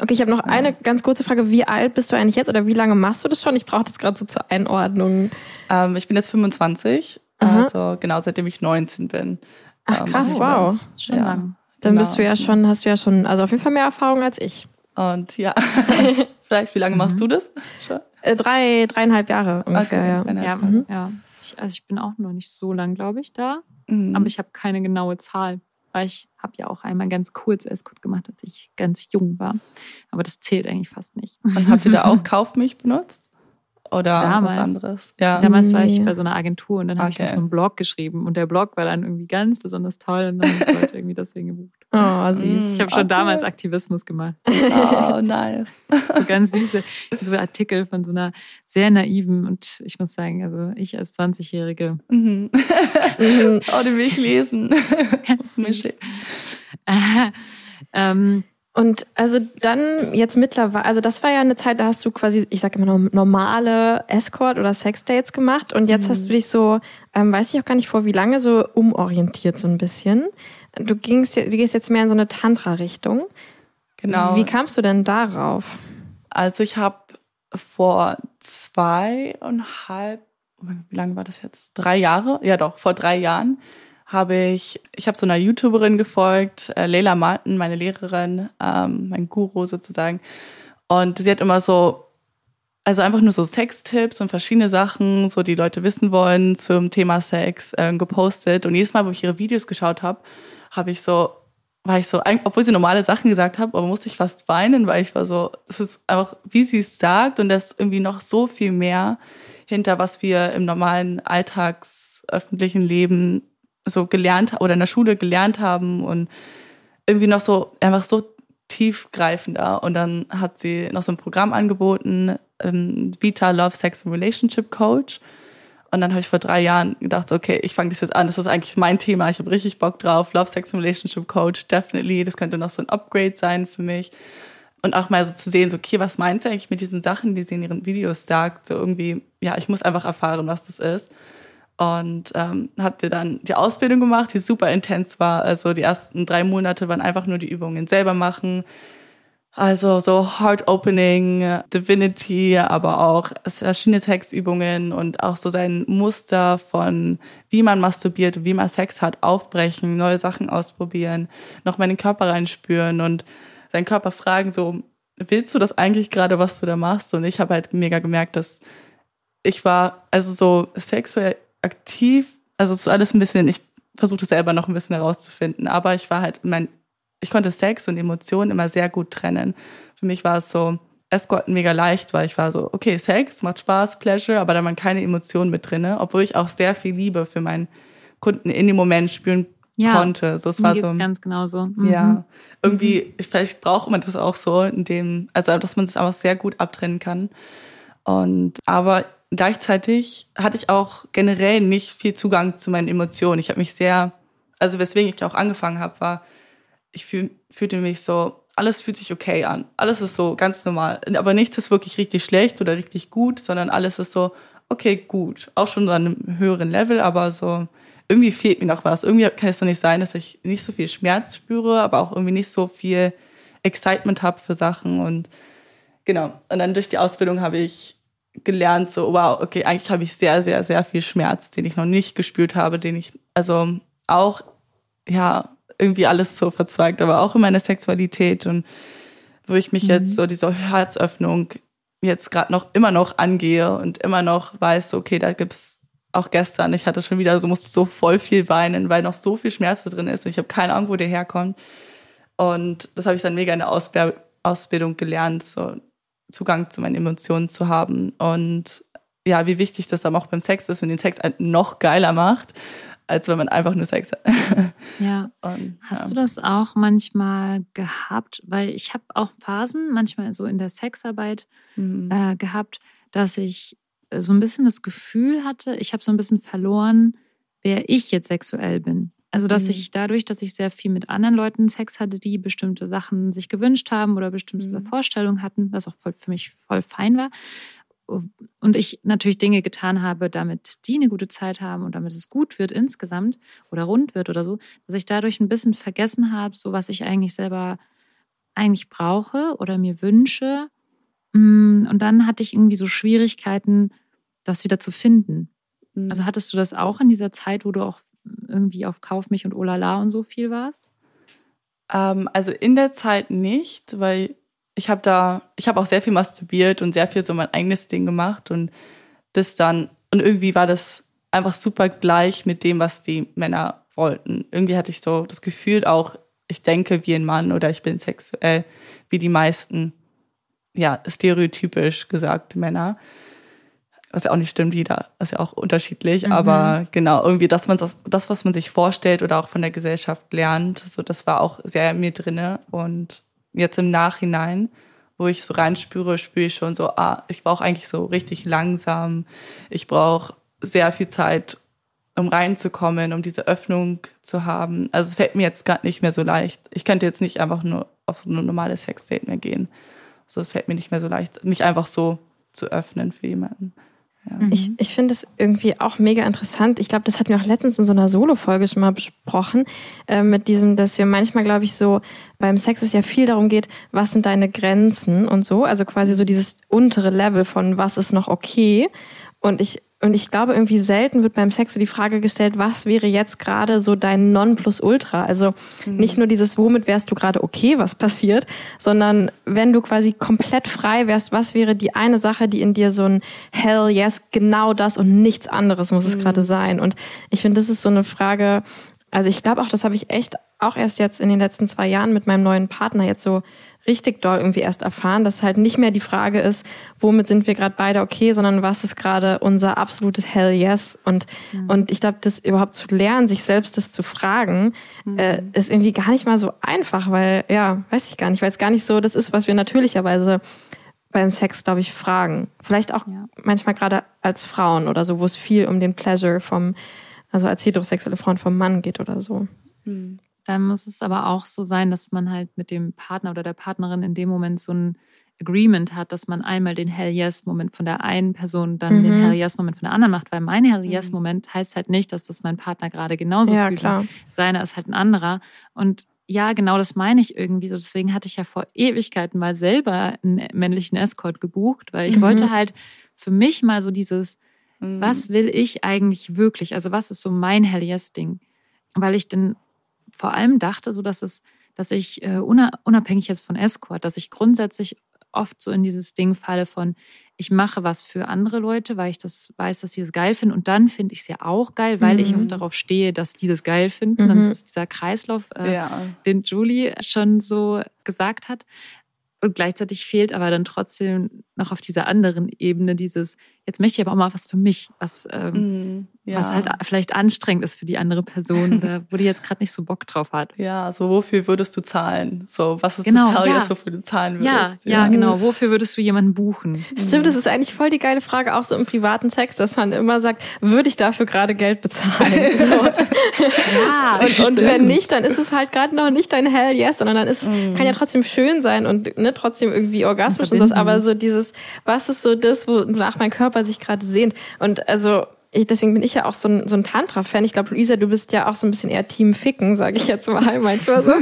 Okay, ich habe noch ja. eine ganz kurze Frage. Wie alt bist du eigentlich jetzt oder wie lange machst du das schon? Ich brauche das gerade so zur Einordnung. Ähm, ich bin jetzt 25, Aha. also genau seitdem ich 19 bin. Ach ähm, krass, wow. Schon ja. lang. Dann genau. bist du ja schon, hast du ja schon, also auf jeden Fall mehr Erfahrung als ich. Und ja, vielleicht, wie lange machst du das schon? Äh, drei, dreieinhalb Jahre ungefähr, okay, ja. Ja, mhm. ja. Ich, also ich bin auch noch nicht so lang, glaube ich, da. Mhm. Aber ich habe keine genaue Zahl, weil ich habe ja auch einmal ganz kurz Escort gemacht, als ich ganz jung war. Aber das zählt eigentlich fast nicht. Und habt ihr da auch Kaufmilch benutzt? Oder damals, was anderes? Ja. Damals war ich bei so einer Agentur und dann habe okay. ich so einen Blog geschrieben und der Blog war dann irgendwie ganz besonders toll und dann habe ich Leute irgendwie deswegen gebucht. Oh, süß. Ich habe schon okay. damals Aktivismus gemacht. Oh, nice. so ganz süße so Artikel von so einer sehr naiven und ich muss sagen, also ich als 20-Jährige. Mhm. oh, den will ich lesen. das mische ich. ähm, und also dann jetzt mittlerweile, also das war ja eine Zeit, da hast du quasi, ich sag immer normale Escort oder Sexdates gemacht und jetzt mhm. hast du dich so, ähm, weiß ich auch gar nicht vor wie lange, so umorientiert so ein bisschen. Du gingst, du gehst jetzt mehr in so eine Tantra-Richtung. Genau. Wie kamst du denn darauf? Also ich habe vor zweieinhalb, wie lange war das jetzt? Drei Jahre? Ja doch, vor drei Jahren habe ich, ich habe so einer YouTuberin gefolgt, äh, Leila Martin, meine Lehrerin, ähm, mein Guru sozusagen. Und sie hat immer so, also einfach nur so Sextipps und verschiedene Sachen, so die Leute wissen wollen zum Thema Sex, äh, gepostet. Und jedes Mal, wo ich ihre Videos geschaut habe, habe ich so, war ich so, obwohl sie normale Sachen gesagt hat, aber musste ich fast weinen, weil ich war so, es ist einfach, wie sie es sagt und das ist irgendwie noch so viel mehr hinter, was wir im normalen alltagsöffentlichen Leben so gelernt oder in der Schule gelernt haben und irgendwie noch so einfach so tiefgreifender. Und dann hat sie noch so ein Programm angeboten, ähm, Vita Love Sex and Relationship Coach. Und dann habe ich vor drei Jahren gedacht, okay, ich fange das jetzt an. Das ist eigentlich mein Thema. Ich habe richtig Bock drauf. Love Sex and Relationship Coach, definitely. Das könnte noch so ein Upgrade sein für mich. Und auch mal so zu sehen, so, okay, was meint sie eigentlich mit diesen Sachen, die sie in ihren Videos sagt? So irgendwie, ja, ich muss einfach erfahren, was das ist und ähm, habt ihr dann die Ausbildung gemacht, die super intens war. Also die ersten drei Monate waren einfach nur die Übungen selber machen. Also so Heart Opening, Divinity, aber auch verschiedene Sexübungen und auch so sein Muster von wie man masturbiert, wie man Sex hat, aufbrechen, neue Sachen ausprobieren, noch mal in den Körper reinspüren und seinen Körper fragen so, willst du das eigentlich gerade, was du da machst? Und ich habe halt mega gemerkt, dass ich war also so sexuell aktiv, also es ist alles ein bisschen, ich versuchte selber noch ein bisschen herauszufinden, aber ich war halt, mein, ich konnte Sex und Emotionen immer sehr gut trennen. Für mich war es so, Escorten mega leicht, weil ich war so, okay, Sex macht Spaß, Pleasure, aber da waren keine Emotionen mit drinne, obwohl ich auch sehr viel Liebe für meinen Kunden in dem Moment spüren ja, konnte. So, es war so ganz genau so. Mhm. Ja, irgendwie, mhm. vielleicht braucht man das auch so, in dem, also dass man es einfach sehr gut abtrennen kann. Und aber gleichzeitig hatte ich auch generell nicht viel Zugang zu meinen Emotionen. Ich habe mich sehr, also weswegen ich auch angefangen habe, war, ich fühl, fühlte mich so, alles fühlt sich okay an. Alles ist so ganz normal. Aber nichts ist wirklich richtig schlecht oder richtig gut, sondern alles ist so, okay, gut. Auch schon an einem höheren Level, aber so, irgendwie fehlt mir noch was. Irgendwie kann es doch nicht sein, dass ich nicht so viel Schmerz spüre, aber auch irgendwie nicht so viel Excitement habe für Sachen und genau. Und dann durch die Ausbildung habe ich gelernt, so, wow, okay, eigentlich habe ich sehr, sehr, sehr viel Schmerz, den ich noch nicht gespürt habe, den ich, also auch, ja, irgendwie alles so verzweigt, aber auch in meiner Sexualität und wo ich mich mhm. jetzt so diese Herzöffnung jetzt gerade noch immer noch angehe und immer noch weiß, okay, da gibt's auch gestern, ich hatte schon wieder so, musste so voll viel weinen, weil noch so viel Schmerz da drin ist und ich habe keine Ahnung, wo der herkommt. Und das habe ich dann mega in der Ausbildung gelernt, so Zugang zu meinen Emotionen zu haben und ja, wie wichtig das dann auch beim Sex ist und den Sex halt noch geiler macht, als wenn man einfach nur Sex hat. Ja. Und, Hast ja. du das auch manchmal gehabt? Weil ich habe auch Phasen, manchmal so in der Sexarbeit mhm. äh, gehabt, dass ich so ein bisschen das Gefühl hatte, ich habe so ein bisschen verloren, wer ich jetzt sexuell bin. Also, dass mhm. ich dadurch, dass ich sehr viel mit anderen Leuten Sex hatte, die bestimmte Sachen sich gewünscht haben oder bestimmte mhm. Vorstellungen hatten, was auch voll, für mich voll fein war. Und ich natürlich Dinge getan habe, damit die eine gute Zeit haben und damit es gut wird insgesamt oder rund wird oder so, dass ich dadurch ein bisschen vergessen habe, so was ich eigentlich selber eigentlich brauche oder mir wünsche. Mm, und dann hatte ich irgendwie so Schwierigkeiten, das wieder zu finden. Also mhm. hattest du das auch in dieser Zeit, wo du auch irgendwie auf Kauf mich und Olala und so viel warst? Ähm, also in der Zeit nicht, weil ich habe da, ich habe auch sehr viel masturbiert und sehr viel so mein eigenes Ding gemacht und das dann, und irgendwie war das, einfach super gleich mit dem, was die Männer wollten. Irgendwie hatte ich so das Gefühl auch, ich denke wie ein Mann oder ich bin sexuell wie die meisten, ja, stereotypisch gesagt Männer. Was ja auch nicht stimmt, jeder ist ja auch unterschiedlich, mhm. aber genau, irgendwie das, das, das, was man sich vorstellt oder auch von der Gesellschaft lernt, so das war auch sehr in mir drinne und jetzt im Nachhinein, wo ich so reinspüre, spüre ich schon so, ah, ich brauche eigentlich so richtig langsam, ich brauche sehr viel Zeit, um reinzukommen, um diese Öffnung zu haben. Also es fällt mir jetzt gar nicht mehr so leicht. Ich könnte jetzt nicht einfach nur auf so ein normales Sexdate mehr gehen. So, es fällt mir nicht mehr so leicht, mich einfach so zu öffnen für jemanden. Ja. Ich, ich finde es irgendwie auch mega interessant. Ich glaube, das hatten wir auch letztens in so einer Solo-Folge schon mal besprochen, äh, mit diesem, dass wir manchmal, glaube ich, so beim Sex es ja viel darum geht, was sind deine Grenzen und so. Also quasi so dieses untere Level von was ist noch okay. Und ich und ich glaube, irgendwie selten wird beim Sex so die Frage gestellt, was wäre jetzt gerade so dein Nonplusultra? Also mhm. nicht nur dieses, womit wärst du gerade okay, was passiert, sondern wenn du quasi komplett frei wärst, was wäre die eine Sache, die in dir so ein Hell yes, genau das und nichts anderes muss es mhm. gerade sein. Und ich finde, das ist so eine Frage, also ich glaube auch, das habe ich echt auch erst jetzt in den letzten zwei Jahren mit meinem neuen Partner jetzt so richtig doll irgendwie erst erfahren, dass halt nicht mehr die Frage ist, womit sind wir gerade beide okay, sondern was ist gerade unser absolutes Hell Yes. Und, mhm. und ich glaube, das überhaupt zu lernen, sich selbst das zu fragen, mhm. äh, ist irgendwie gar nicht mal so einfach, weil, ja, weiß ich gar nicht, weil es gar nicht so das ist, was wir natürlicherweise beim Sex, glaube ich, fragen. Vielleicht auch ja. manchmal gerade als Frauen oder so, wo es viel um den Pleasure vom, also als heterosexuelle Frauen vom Mann geht oder so. Mhm. Dann muss es aber auch so sein, dass man halt mit dem Partner oder der Partnerin in dem Moment so ein Agreement hat, dass man einmal den Hell Yes-Moment von der einen Person, dann mhm. den Hell Yes-Moment von der anderen macht. Weil mein Hell Yes-Moment mhm. heißt halt nicht, dass das mein Partner gerade genauso ja, fühlt. Klar. Seiner ist halt ein anderer. Und ja, genau das meine ich irgendwie so. Deswegen hatte ich ja vor Ewigkeiten mal selber einen männlichen Escort gebucht, weil ich mhm. wollte halt für mich mal so dieses, mhm. was will ich eigentlich wirklich? Also was ist so mein Hell Yes-Ding? Weil ich dann vor allem dachte, so dass es, dass ich äh, unabhängig jetzt von Escort, dass ich grundsätzlich oft so in dieses Ding falle von, ich mache was für andere Leute, weil ich das weiß, dass sie es geil finden. Und dann finde ich es ja auch geil, weil mhm. ich auch mhm. darauf stehe, dass die das geil finden. Mhm. Dann ist es dieser Kreislauf, äh, ja. den Julie schon so gesagt hat. Und gleichzeitig fehlt aber dann trotzdem noch auf dieser anderen Ebene dieses, jetzt möchte ich aber auch mal was für mich, was, ähm, mm, ja. was halt vielleicht anstrengend ist für die andere Person oder wo die jetzt gerade nicht so Bock drauf hat. Ja, so wofür würdest du zahlen? So, was ist genau, das Hell ja. wofür du zahlen würdest? Ja, ja, ja, genau. Wofür würdest du jemanden buchen? Stimmt, das ist eigentlich voll die geile Frage, auch so im privaten Sex, dass man immer sagt, würde ich dafür gerade Geld bezahlen? so. ja, und, und wenn nicht, dann ist es halt gerade noch nicht dein Hell Yes, sondern dann ist es, mm. kann ja trotzdem schön sein und ne, trotzdem irgendwie orgasmisch und so, aber so dieses, was ist so das, wonach mein Körper sich gerade sehnt. Und also ich, deswegen bin ich ja auch so ein, so ein Tantra-Fan. Ich glaube, Luisa, du bist ja auch so ein bisschen eher Team Ficken, sage ich jetzt mal manchmal so.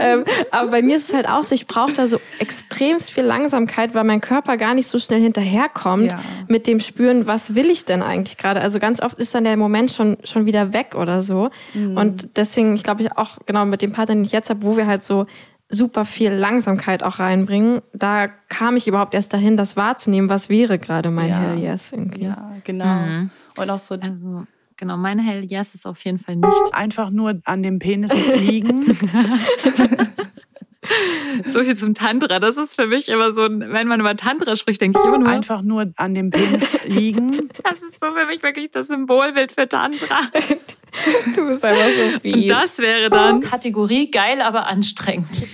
ähm, aber bei mir ist es halt auch so, ich brauche da so extremst viel Langsamkeit, weil mein Körper gar nicht so schnell hinterherkommt ja. mit dem Spüren, was will ich denn eigentlich gerade. Also ganz oft ist dann der Moment schon, schon wieder weg oder so. Mhm. Und deswegen, ich glaube, ich auch genau mit dem Partner, den ich jetzt habe, wo wir halt so super viel Langsamkeit auch reinbringen. Da kam ich überhaupt erst dahin, das wahrzunehmen, was wäre gerade mein ja. Hell Yes irgendwie. Ja, genau. Mhm. Und auch so. Also, genau, mein Hell Yes ist auf jeden Fall nicht. Einfach nur an dem Penis liegen. so viel zum Tantra. Das ist für mich immer so ein, wenn man über Tantra spricht, denke ich immer nur. Einfach nur an dem Penis liegen. Das ist so für mich wirklich das Symbolbild für Tantra. Du bist einfach so viel. Und das wäre dann Kategorie geil, aber anstrengend.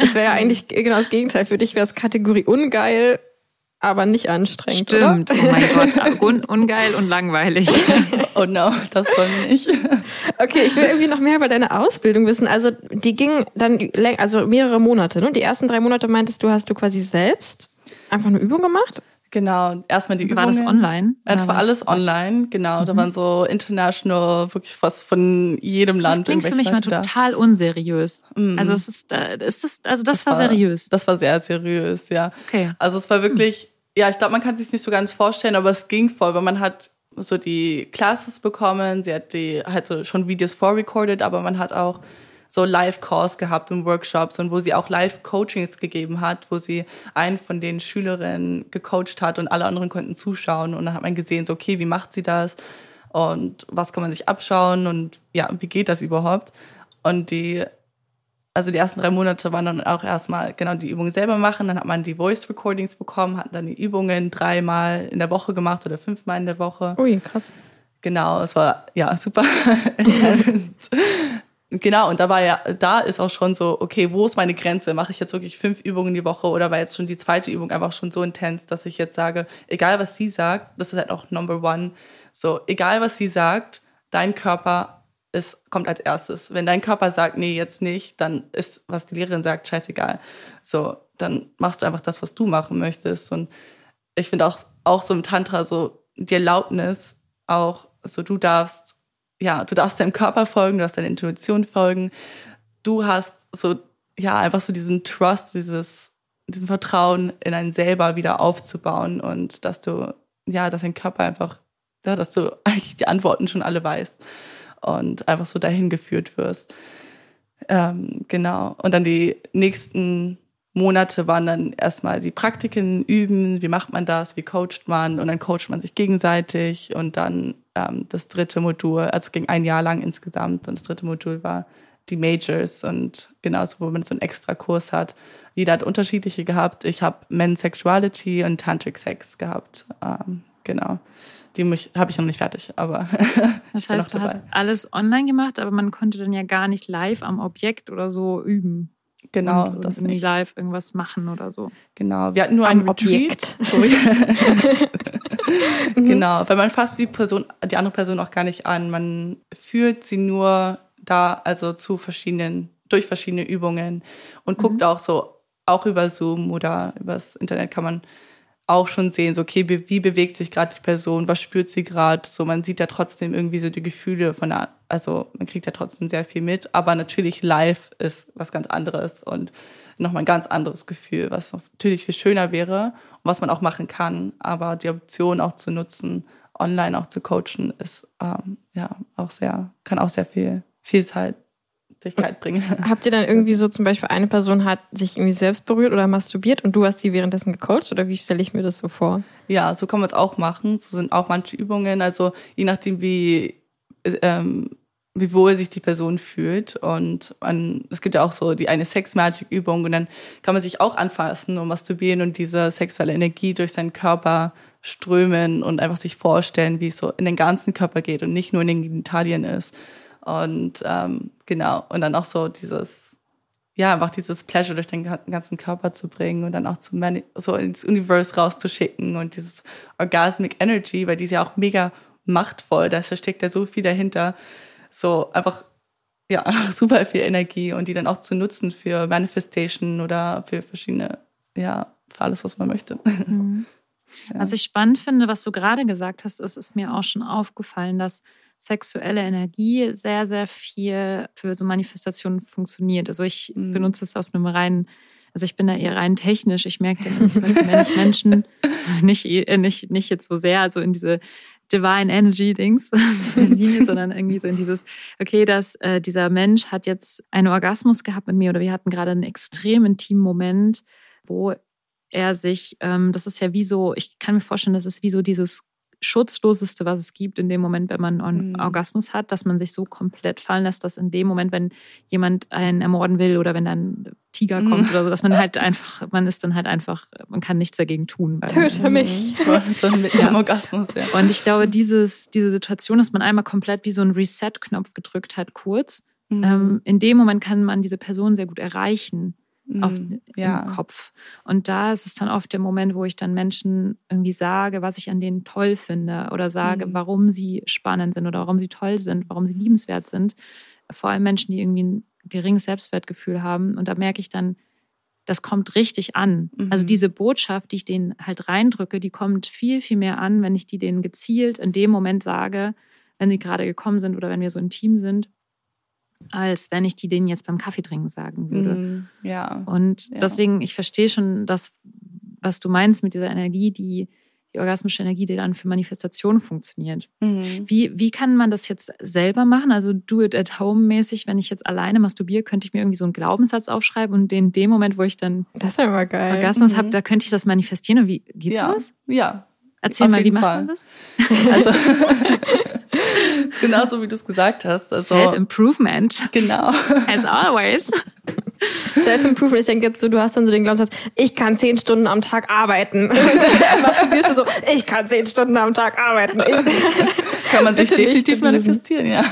Das wäre ja eigentlich genau das Gegenteil. Für dich wäre es Kategorie ungeil, aber nicht anstrengend. Stimmt. Oder? Oh mein Gott, un ungeil und langweilig. oh no, das wollen wir nicht. Okay, ich will irgendwie noch mehr über deine Ausbildung wissen. Also die ging dann also mehrere Monate. Ne? Die ersten drei Monate meintest du, hast du quasi selbst einfach eine Übung gemacht? Genau, erstmal die Übungen. War das online? Ja, das war alles online, genau. Mhm. Da waren so international, wirklich fast von jedem das Land. Das klingt für mich Leute mal total da. unseriös. Mhm. Also es ist, äh, ist das, also das, das war, war, seriös. Das war sehr seriös, ja. Okay. Also es war wirklich, mhm. ja, ich glaube, man kann sich nicht so ganz vorstellen, aber es ging voll, weil man hat so die Classes bekommen, sie hat die halt so schon Videos vorrecorded, aber man hat auch so Live-Calls gehabt und Workshops und wo sie auch Live-Coachings gegeben hat, wo sie einen von den Schülerinnen gecoacht hat und alle anderen konnten zuschauen und dann hat man gesehen, so okay, wie macht sie das? und was kann man sich abschauen und ja, wie geht das überhaupt? Und die, also die ersten drei Monate waren dann auch erstmal genau die Übungen selber machen, dann hat man die Voice Recordings bekommen, hat dann die Übungen dreimal in der Woche gemacht oder fünfmal in der Woche. Ui, krass. Genau, es war ja super. genau, und da war ja, da ist auch schon so, okay, wo ist meine Grenze? Mache ich jetzt wirklich fünf Übungen die Woche oder war jetzt schon die zweite Übung einfach schon so intens, dass ich jetzt sage, egal was sie sagt, das ist halt auch Number One, so, egal was sie sagt, dein Körper ist, kommt als erstes. Wenn dein Körper sagt, nee, jetzt nicht, dann ist, was die Lehrerin sagt, scheißegal. So, dann machst du einfach das, was du machen möchtest. Und ich finde auch, auch so im Tantra so die Erlaubnis, auch so du darfst, ja, du darfst deinem Körper folgen, du darfst deiner Intuition folgen. Du hast so, ja, einfach so diesen Trust, dieses, diesen Vertrauen in einen selber wieder aufzubauen und dass du, ja, dass dein Körper einfach, ja, dass du eigentlich die Antworten schon alle weißt und einfach so dahin geführt wirst. Ähm, genau. Und dann die nächsten Monate waren dann erstmal die Praktiken üben, wie macht man das, wie coacht man und dann coacht man sich gegenseitig und dann ähm, das dritte Modul, also ging ein Jahr lang insgesamt und das dritte Modul war die Majors und genauso, wo man so einen extra Kurs hat. Jeder hat unterschiedliche gehabt. Ich habe Men's Sexuality und Tantric Sex gehabt. Ähm, genau. Die habe ich noch nicht fertig, aber. Das heißt, du hast alles online gemacht, aber man konnte dann ja gar nicht live am Objekt oder so üben. Genau, und, das und nicht. live irgendwas machen oder so. Genau, wir hatten nur Am ein Objekt. Retreat. genau, weil man fasst die Person, die andere Person auch gar nicht an. Man führt sie nur da, also zu verschiedenen, durch verschiedene Übungen und guckt auch so, auch über Zoom oder übers Internet kann man auch schon sehen, so okay, wie, bewegt sich gerade die Person, was spürt sie gerade, so man sieht ja trotzdem irgendwie so die Gefühle von der, also man kriegt ja trotzdem sehr viel mit, aber natürlich live ist was ganz anderes und nochmal ein ganz anderes Gefühl, was natürlich viel schöner wäre und was man auch machen kann, aber die Option auch zu nutzen, online auch zu coachen, ist ähm, ja auch sehr, kann auch sehr viel Vielseitigkeit bringen. Habt ihr dann irgendwie so zum Beispiel eine Person hat sich irgendwie selbst berührt oder masturbiert und du hast sie währenddessen gecoacht oder wie stelle ich mir das so vor? Ja, so kann man es auch machen. So sind auch manche Übungen. Also je nachdem, wie, ähm, wie wohl sich die Person fühlt. Und man, es gibt ja auch so die eine Sex Magic Übung und dann kann man sich auch anfassen und masturbieren und diese sexuelle Energie durch seinen Körper strömen und einfach sich vorstellen, wie es so in den ganzen Körper geht und nicht nur in den Genitalien ist. Und ähm, genau, und dann auch so dieses, ja, einfach dieses Pleasure durch den ganzen Körper zu bringen und dann auch zu so ins Universe rauszuschicken und dieses Orgasmic Energy, weil die ist ja auch mega machtvoll, da steckt ja so viel dahinter. So einfach, ja, super viel Energie und die dann auch zu nutzen für Manifestation oder für verschiedene, ja, für alles, was man möchte. Mhm. Ja. Was ich spannend finde, was du gerade gesagt hast, ist, ist mir auch schon aufgefallen, dass sexuelle Energie sehr, sehr viel für so Manifestationen funktioniert. Also ich Mhm. benutze es auf einem reinen, also ich bin da eher rein technisch. Ich merke dann, wenn ich Menschen, also nicht, eh- nicht, nicht jetzt so sehr, also in diese Divine Energy Dings, sondern irgendwie so in dieses, okay, dass äh, dieser Mensch hat jetzt einen Orgasmus gehabt mit mir oder wir hatten gerade einen extrem intimen Moment, wo er sich, ähm, das ist ja wie so, ich kann mir vorstellen, das ist wie so dieses Schutzloseste, was es gibt in dem Moment, wenn man einen Mhm. Orgasmus hat, dass man sich so komplett fallen lässt, dass in dem Moment, wenn jemand einen ermorden will oder wenn dann ein Tiger Mhm. kommt oder so, dass man halt einfach, man ist dann halt einfach, man kann nichts dagegen tun. Weil man, Töte mich. so mit Ja. Orgasmus, ja. und ich glaube, dieses, diese Situation, dass man einmal komplett wie so einen Reset-Knopf gedrückt hat, kurz, Mhm. ähm, in dem Moment kann man diese Person sehr gut erreichen auf, Mhm. ja. im Kopf. Und da ist es dann oft der Moment, wo ich dann Menschen irgendwie sage, was ich an denen toll finde oder sage, Mhm. warum sie spannend sind oder warum sie toll sind, warum sie liebenswert sind. Vor allem Menschen, die irgendwie ein geringes Selbstwertgefühl haben. Und da merke ich dann, das kommt richtig an. Mhm. Also diese Botschaft, die ich denen halt reindrücke, die kommt viel, viel mehr an, wenn ich die denen gezielt in dem Moment sage, wenn sie gerade gekommen sind oder wenn wir so ein Team sind, als wenn ich die denen jetzt beim Kaffee trinken sagen würde. Mhm. Ja. Und deswegen, ich verstehe schon das, was du meinst mit dieser Energie, die, die orgasmische Energie, die dann für Manifestation funktioniert. Mhm. Wie, wie kann man das jetzt selber machen? Also do it at home mäßig, wenn ich jetzt alleine masturbiere, könnte ich mir irgendwie so einen Glaubenssatz aufschreiben und in dem Moment, wo ich dann Das ist ja immer geil. Orgasmus Mhm. habe, da könnte ich das manifestieren. Und wie geht's ja. sowas? Ja. Erzähl Auf mal, wie jeden macht Fall. man das? Also, genauso wie du es gesagt hast. Also, Self-Improvement, genau. as always. Self-Improvement, ich denke jetzt so, du hast dann so den Glaubenssatz, ich kann zehn Stunden am Tag arbeiten. Und dann masturbierst du so, ich kann zehn Stunden am Tag arbeiten. Kann man sich definitiv manifestieren, ja.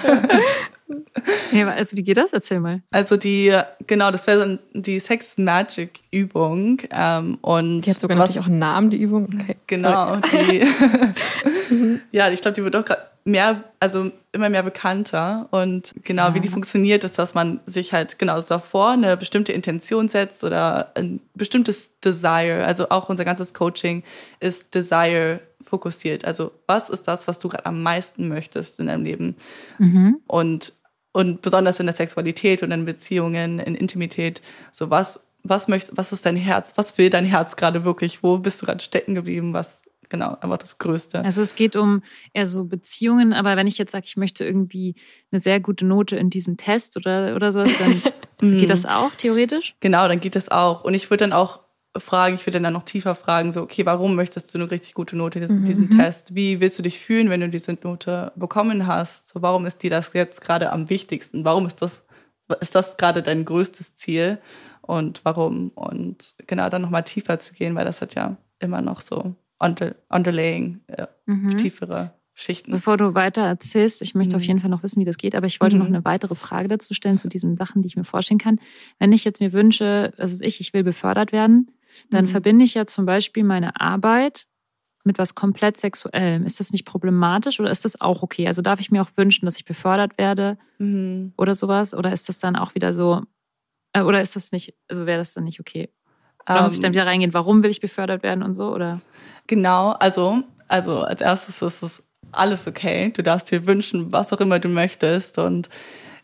Ja, also wie geht das? Erzähl mal. Also die, genau, das wäre so die Sex Magic Übung. Ähm, und Die hat sogar was- natürlich auch einen Namen, die Übung. Okay. Genau, die, ja, ich glaube, die wird auch grad mehr, also immer mehr bekannter. Und genau, wie die funktioniert, ist, dass man sich halt genau so davor eine bestimmte Intention setzt oder ein bestimmtes Desire. Also auch unser ganzes Coaching ist Desire fokussiert. Also was ist das, was du gerade am meisten möchtest in deinem Leben? Mhm. Und, und besonders in der Sexualität und in Beziehungen, in Intimität, so was, was möchtest, was ist dein Herz, was will dein Herz gerade wirklich? Wo bist du gerade stecken geblieben? Was, genau, einfach das Größte. Also es geht um eher so Beziehungen, aber wenn ich jetzt sage, ich möchte irgendwie eine sehr gute Note in diesem Test oder, oder sowas, dann geht das auch theoretisch? Genau, dann geht das auch. Und ich würde dann auch fragen, ich würde dann noch tiefer fragen, so, okay, warum möchtest du eine richtig gute Note in diesem Test? Wie willst du dich fühlen, wenn du diese Note bekommen hast? So, warum ist dir das jetzt gerade am wichtigsten? Warum ist das, ist das gerade dein größtes Ziel? Und warum? Und genau, dann nochmal tiefer zu gehen, weil das hat ja immer noch so under, underlaying, äh, Mhm. tiefere Schichten. Bevor du weiter erzählst, ich möchte auf jeden Fall noch wissen, wie das geht, aber ich wollte Mhm. noch eine weitere Frage dazu stellen, zu diesen Sachen, die ich mir vorstellen kann. Wenn ich jetzt mir wünsche, also ich, ich will befördert werden, dann Mhm. verbinde ich ja zum Beispiel meine Arbeit mit was komplett Sexuellem. Ist das nicht problematisch oder ist das auch okay? Also darf ich mir auch wünschen, dass ich befördert werde Mhm. oder sowas? Oder ist das dann auch wieder so, äh, oder ist das nicht, also wäre das dann nicht okay? Oder muss ich dann Ähm, wieder reingehen, warum will ich befördert werden und so? Oder? Genau, also, also als erstes ist es alles okay. Du darfst dir wünschen, was auch immer du möchtest. Und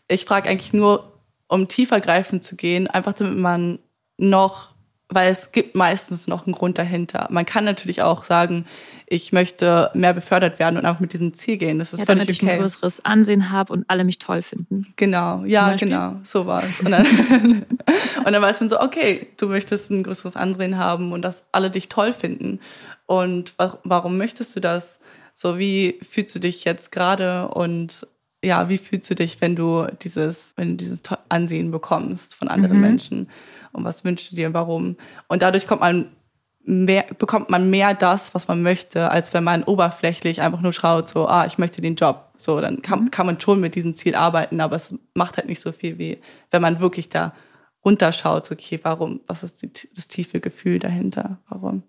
ich frage eigentlich nur, um tiefergreifend zu gehen, einfach damit man noch, weil es gibt meistens noch einen Grund dahinter. Man kann natürlich auch sagen, ich möchte mehr befördert werden und einfach mit diesem Ziel gehen. Das ist Ja, völlig damit ich ein okay. größeres Ansehen habe und alle mich toll finden. Genau, ja, genau, so war es. Und dann, und dann weiß man so, okay, du möchtest ein größeres Ansehen haben und dass alle dich toll finden. Und wa warum möchtest du das? So, wie fühlst du dich jetzt gerade und ja, wie fühlst du dich, wenn du dieses, wenn du dieses Ansehen bekommst von anderen Mhm. Menschen? Und was wünschst du dir und warum? Und dadurch kommt man mehr, bekommt man mehr das, was man möchte, als wenn man oberflächlich einfach nur schaut, so, ah, ich möchte den Job. So, dann kann, kann man schon mit diesem Ziel arbeiten, aber es macht halt nicht so viel wie, wenn man wirklich da runterschaut, so, okay, warum, was ist die, das tiefe Gefühl dahinter? Warum?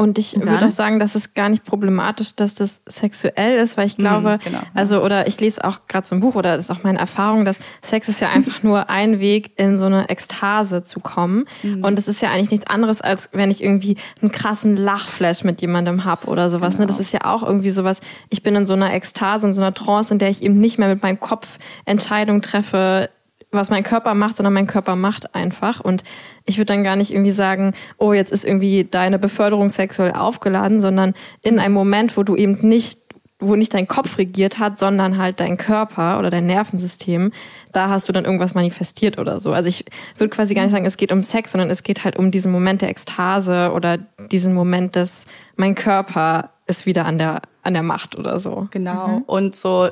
Und ich würde auch sagen, dass es gar nicht problematisch, dass das sexuell ist, weil ich glaube, Mhm, genau, also oder ich lese auch gerade so ein Buch oder das ist auch meine Erfahrung, dass Sex ist ja einfach nur ein Weg, in so eine Ekstase zu kommen. Mhm. Und es ist ja eigentlich nichts anderes, als wenn ich irgendwie einen krassen Lachflash mit jemandem hab oder sowas. Ne? Genau. Das ist ja auch irgendwie sowas, ich bin in so einer Ekstase, in so einer Trance, in der ich eben nicht mehr mit meinem Kopf Entscheidungen treffe, was mein Körper macht, sondern mein Körper macht einfach. Und ich würde dann gar nicht irgendwie sagen, oh, jetzt ist irgendwie deine Beförderung sexuell aufgeladen, sondern in einem Moment, wo du eben nicht, wo nicht dein Kopf regiert hat, sondern halt dein Körper oder dein Nervensystem, da hast du dann irgendwas manifestiert oder so. Also ich würde quasi gar nicht sagen, es geht um Sex, sondern es geht halt um diesen Moment der Ekstase oder diesen Moment des, mein Körper ist wieder an der, an der Macht oder so. Genau. Und so,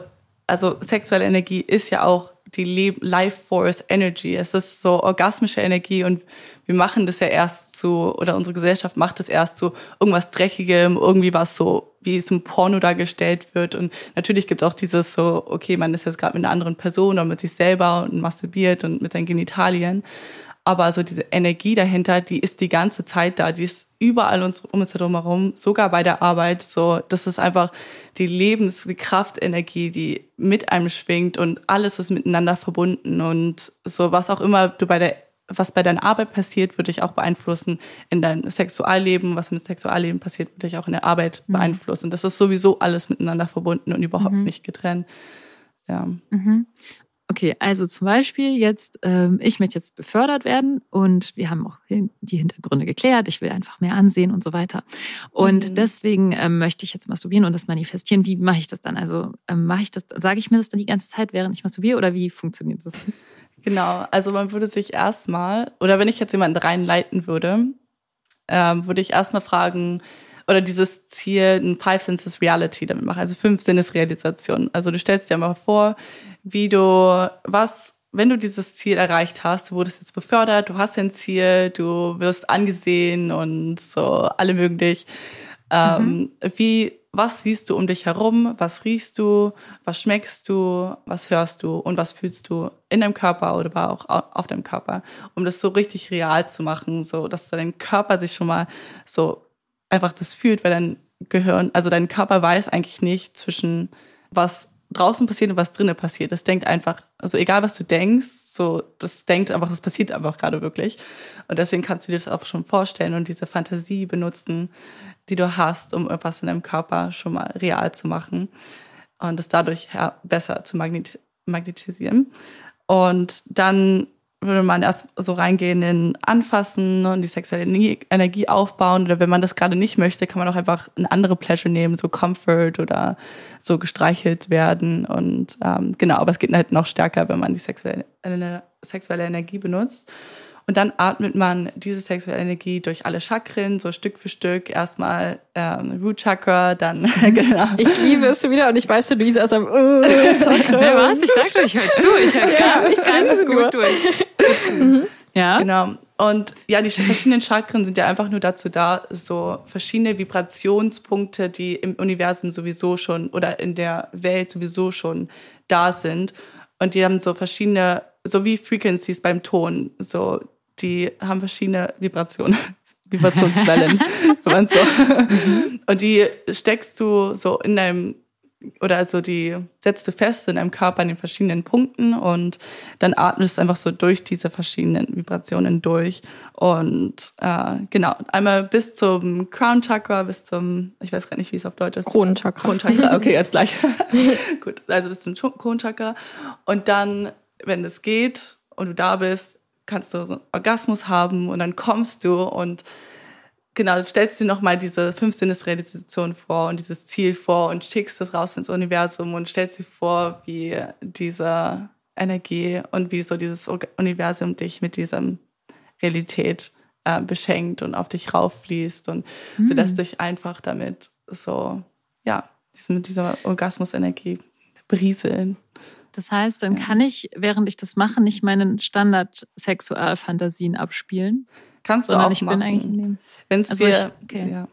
also sexuelle Energie ist ja auch die Leb Life Force Energy. Es ist so orgasmische Energie und wir machen das ja erst zu, oder unsere Gesellschaft macht das erst zu irgendwas Dreckigem, irgendwie was so, wie es im Porno dargestellt wird. Und natürlich gibt es auch dieses so, okay, man ist jetzt gerade mit einer anderen Person oder mit sich selber und masturbiert und mit seinen Genitalien. Aber so diese Energie dahinter, die ist die ganze Zeit da, die ist überall uns, um uns herum herum, sogar bei der Arbeit. So, das ist einfach die Lebens-, die Kraftenergie, die mit einem schwingt und alles ist miteinander verbunden und so was auch immer du bei der was bei deiner Arbeit passiert, wird dich auch beeinflussen in dein Sexualleben. Was im Sexualleben passiert, wird dich auch in der Arbeit beeinflussen. Das ist sowieso alles miteinander verbunden und überhaupt nicht getrennt. Ja. Mhm. Okay, also zum Beispiel jetzt, ähm, ich möchte jetzt befördert werden und wir haben auch die Hintergründe geklärt. Ich will einfach mehr ansehen und so weiter. Und Mhm. deswegen ähm, möchte ich jetzt masturbieren und das manifestieren. Wie mache ich das dann? Also ähm, mache ich das, sage ich mir das dann die ganze Zeit, während ich masturbiere oder wie funktioniert das? Genau, also man würde sich erstmal, oder wenn ich jetzt jemanden reinleiten würde, ähm, würde ich erstmal fragen, oder dieses Ziel, ein Five Senses Reality damit machen, also fünf Sinnesrealisationen. Also du stellst dir mal vor, wie du was wenn du dieses Ziel erreicht hast, du wurdest jetzt befördert, du hast ein Ziel, du wirst angesehen und so, alle mögen dich. Ähm, mhm. Wie, was siehst du um dich herum? Was riechst du? Was schmeckst du? Was hörst du? Und was fühlst du in deinem Körper oder auch auf deinem Körper? Um das so richtig real zu machen, so, dass dein Körper sich schon mal so einfach das fühlt, weil dein Gehirn, also dein Körper weiß eigentlich nicht zwischen was draußen passiert und was drinnen passiert. Das denkt einfach, also egal was du denkst, so, das denkt einfach, das passiert einfach gerade wirklich. Und deswegen kannst du dir das auch schon vorstellen und diese Fantasie benutzen, die du hast, um etwas in deinem Körper schon mal real zu machen und es dadurch besser zu magnetisieren. Und dann würde man erst so reingehen in Anfassen und die sexuelle Energie aufbauen. Oder wenn man das gerade nicht möchte, kann man auch einfach eine andere Pleasure nehmen, so Comfort oder so gestreichelt werden. Und ähm, genau, aber es geht halt noch stärker, wenn man die sexuelle, sexuelle Energie benutzt. Und dann atmet man diese sexuelle Energie durch alle Chakren, so Stück für Stück. Erstmal ähm, Root Chakra, dann genau. Ich liebe es wieder und ich weiß schon, Luisa ist am uh, Chakra. Wer was? Ich sag doch, ich höre zu. Ich höre ja, ganz, ganz gut durch. Mhm. Ja. Genau. Und ja, die verschiedenen Chakren sind ja einfach nur dazu da, so verschiedene Vibrationspunkte, die im Universum sowieso schon oder in der Welt sowieso schon da sind. Und die haben so verschiedene, so wie Frequencies beim Ton, so die haben verschiedene Vibrationen, Vibrationswellen, wenn man so. Und die steckst du so in deinem oder also die setzt du fest in deinem Körper an den verschiedenen Punkten und dann atmest du einfach so durch diese verschiedenen Vibrationen durch. Und äh, genau einmal bis zum Crown Chakra bis zum ich weiß gar nicht wie es auf Deutsch ist. Kronenchakra Kronenchakra okay jetzt gleich. Gut also bis zum Kronenchakra und dann wenn es geht und du da bist kannst du so einen Orgasmus haben und dann kommst du und genau, stellst du nochmal diese fünf Sinnesrealisation vor und dieses Ziel vor und schickst das raus ins Universum und stellst dir vor, wie diese Energie und wie so dieses Universum dich mit dieser Realität äh, beschenkt und auf dich rauffließt und mhm. du lässt hm. dich einfach damit so, ja, mit dieser Orgasmusenergie berieseln. Das heißt, dann kann ich, während ich das mache, nicht meinen Standard-Sexualfantasien abspielen. Kannst du auch ich machen. bin eigentlich Wenn es also dir, okay. ja.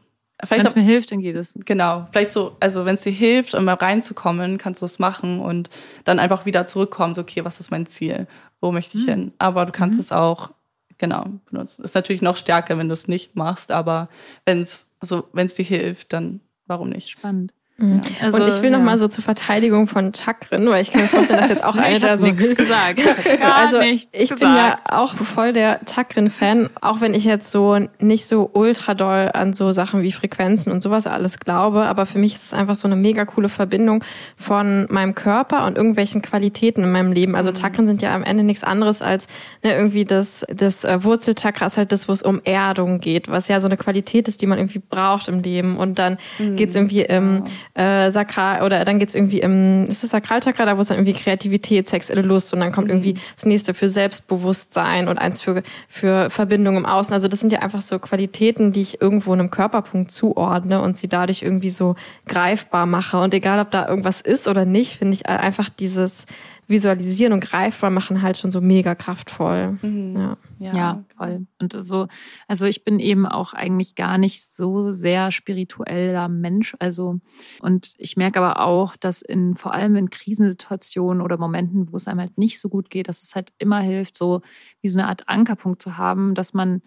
Wenn es mir hilft, dann geht es. Genau, vielleicht so, also wenn es dir hilft, um mal reinzukommen, kannst du es machen und dann einfach wieder zurückkommen, so okay, was ist mein Ziel? Wo möchte ich mhm. hin? Aber du kannst mhm. es auch, genau, benutzen. Ist natürlich noch stärker, wenn du es nicht machst, aber wenn es so, wenn es dir hilft, dann warum nicht? Spannend. Mhm. Ja. Also, und ich will ja. noch mal so zur Verteidigung von Chakren, weil ich kann mir vorstellen, dass jetzt auch eine da so nichts gesagt. also ich gesagt. bin ja auch voll der Chakren-Fan, auch wenn ich jetzt so nicht so ultra doll an so Sachen wie Frequenzen und sowas alles glaube, aber für mich ist es einfach so eine mega coole Verbindung von meinem Körper und irgendwelchen Qualitäten in meinem Leben. Also mhm. Chakren sind ja am Ende nichts anderes als ne, irgendwie das das äh, Wurzelchakra ist halt das, wo es um Erdung geht, was ja so eine Qualität ist, die man irgendwie braucht im Leben und dann mhm. geht's irgendwie im äh, Sakral oder dann geht's irgendwie im, ist das Sakralchakra, da wo es dann irgendwie Kreativität, sexuelle Lust und dann kommt irgendwie mhm. das nächste für Selbstbewusstsein und eins für, für Verbindung im Außen. Also das sind ja einfach so Qualitäten, die ich irgendwo einem Körperpunkt zuordne und sie dadurch irgendwie so greifbar mache. Und egal, ob da irgendwas ist oder nicht, finde ich einfach dieses visualisieren und greifbar machen halt schon so mega kraftvoll. Mhm. Ja. ja. Ja, voll. Und so, also ich bin eben auch eigentlich gar nicht so sehr spiritueller Mensch. Also, und ich merke aber auch, dass in vor allem in Krisensituationen oder Momenten, wo es einem halt nicht so gut geht, dass es halt immer hilft, so wie so eine Art Ankerpunkt zu haben, dass man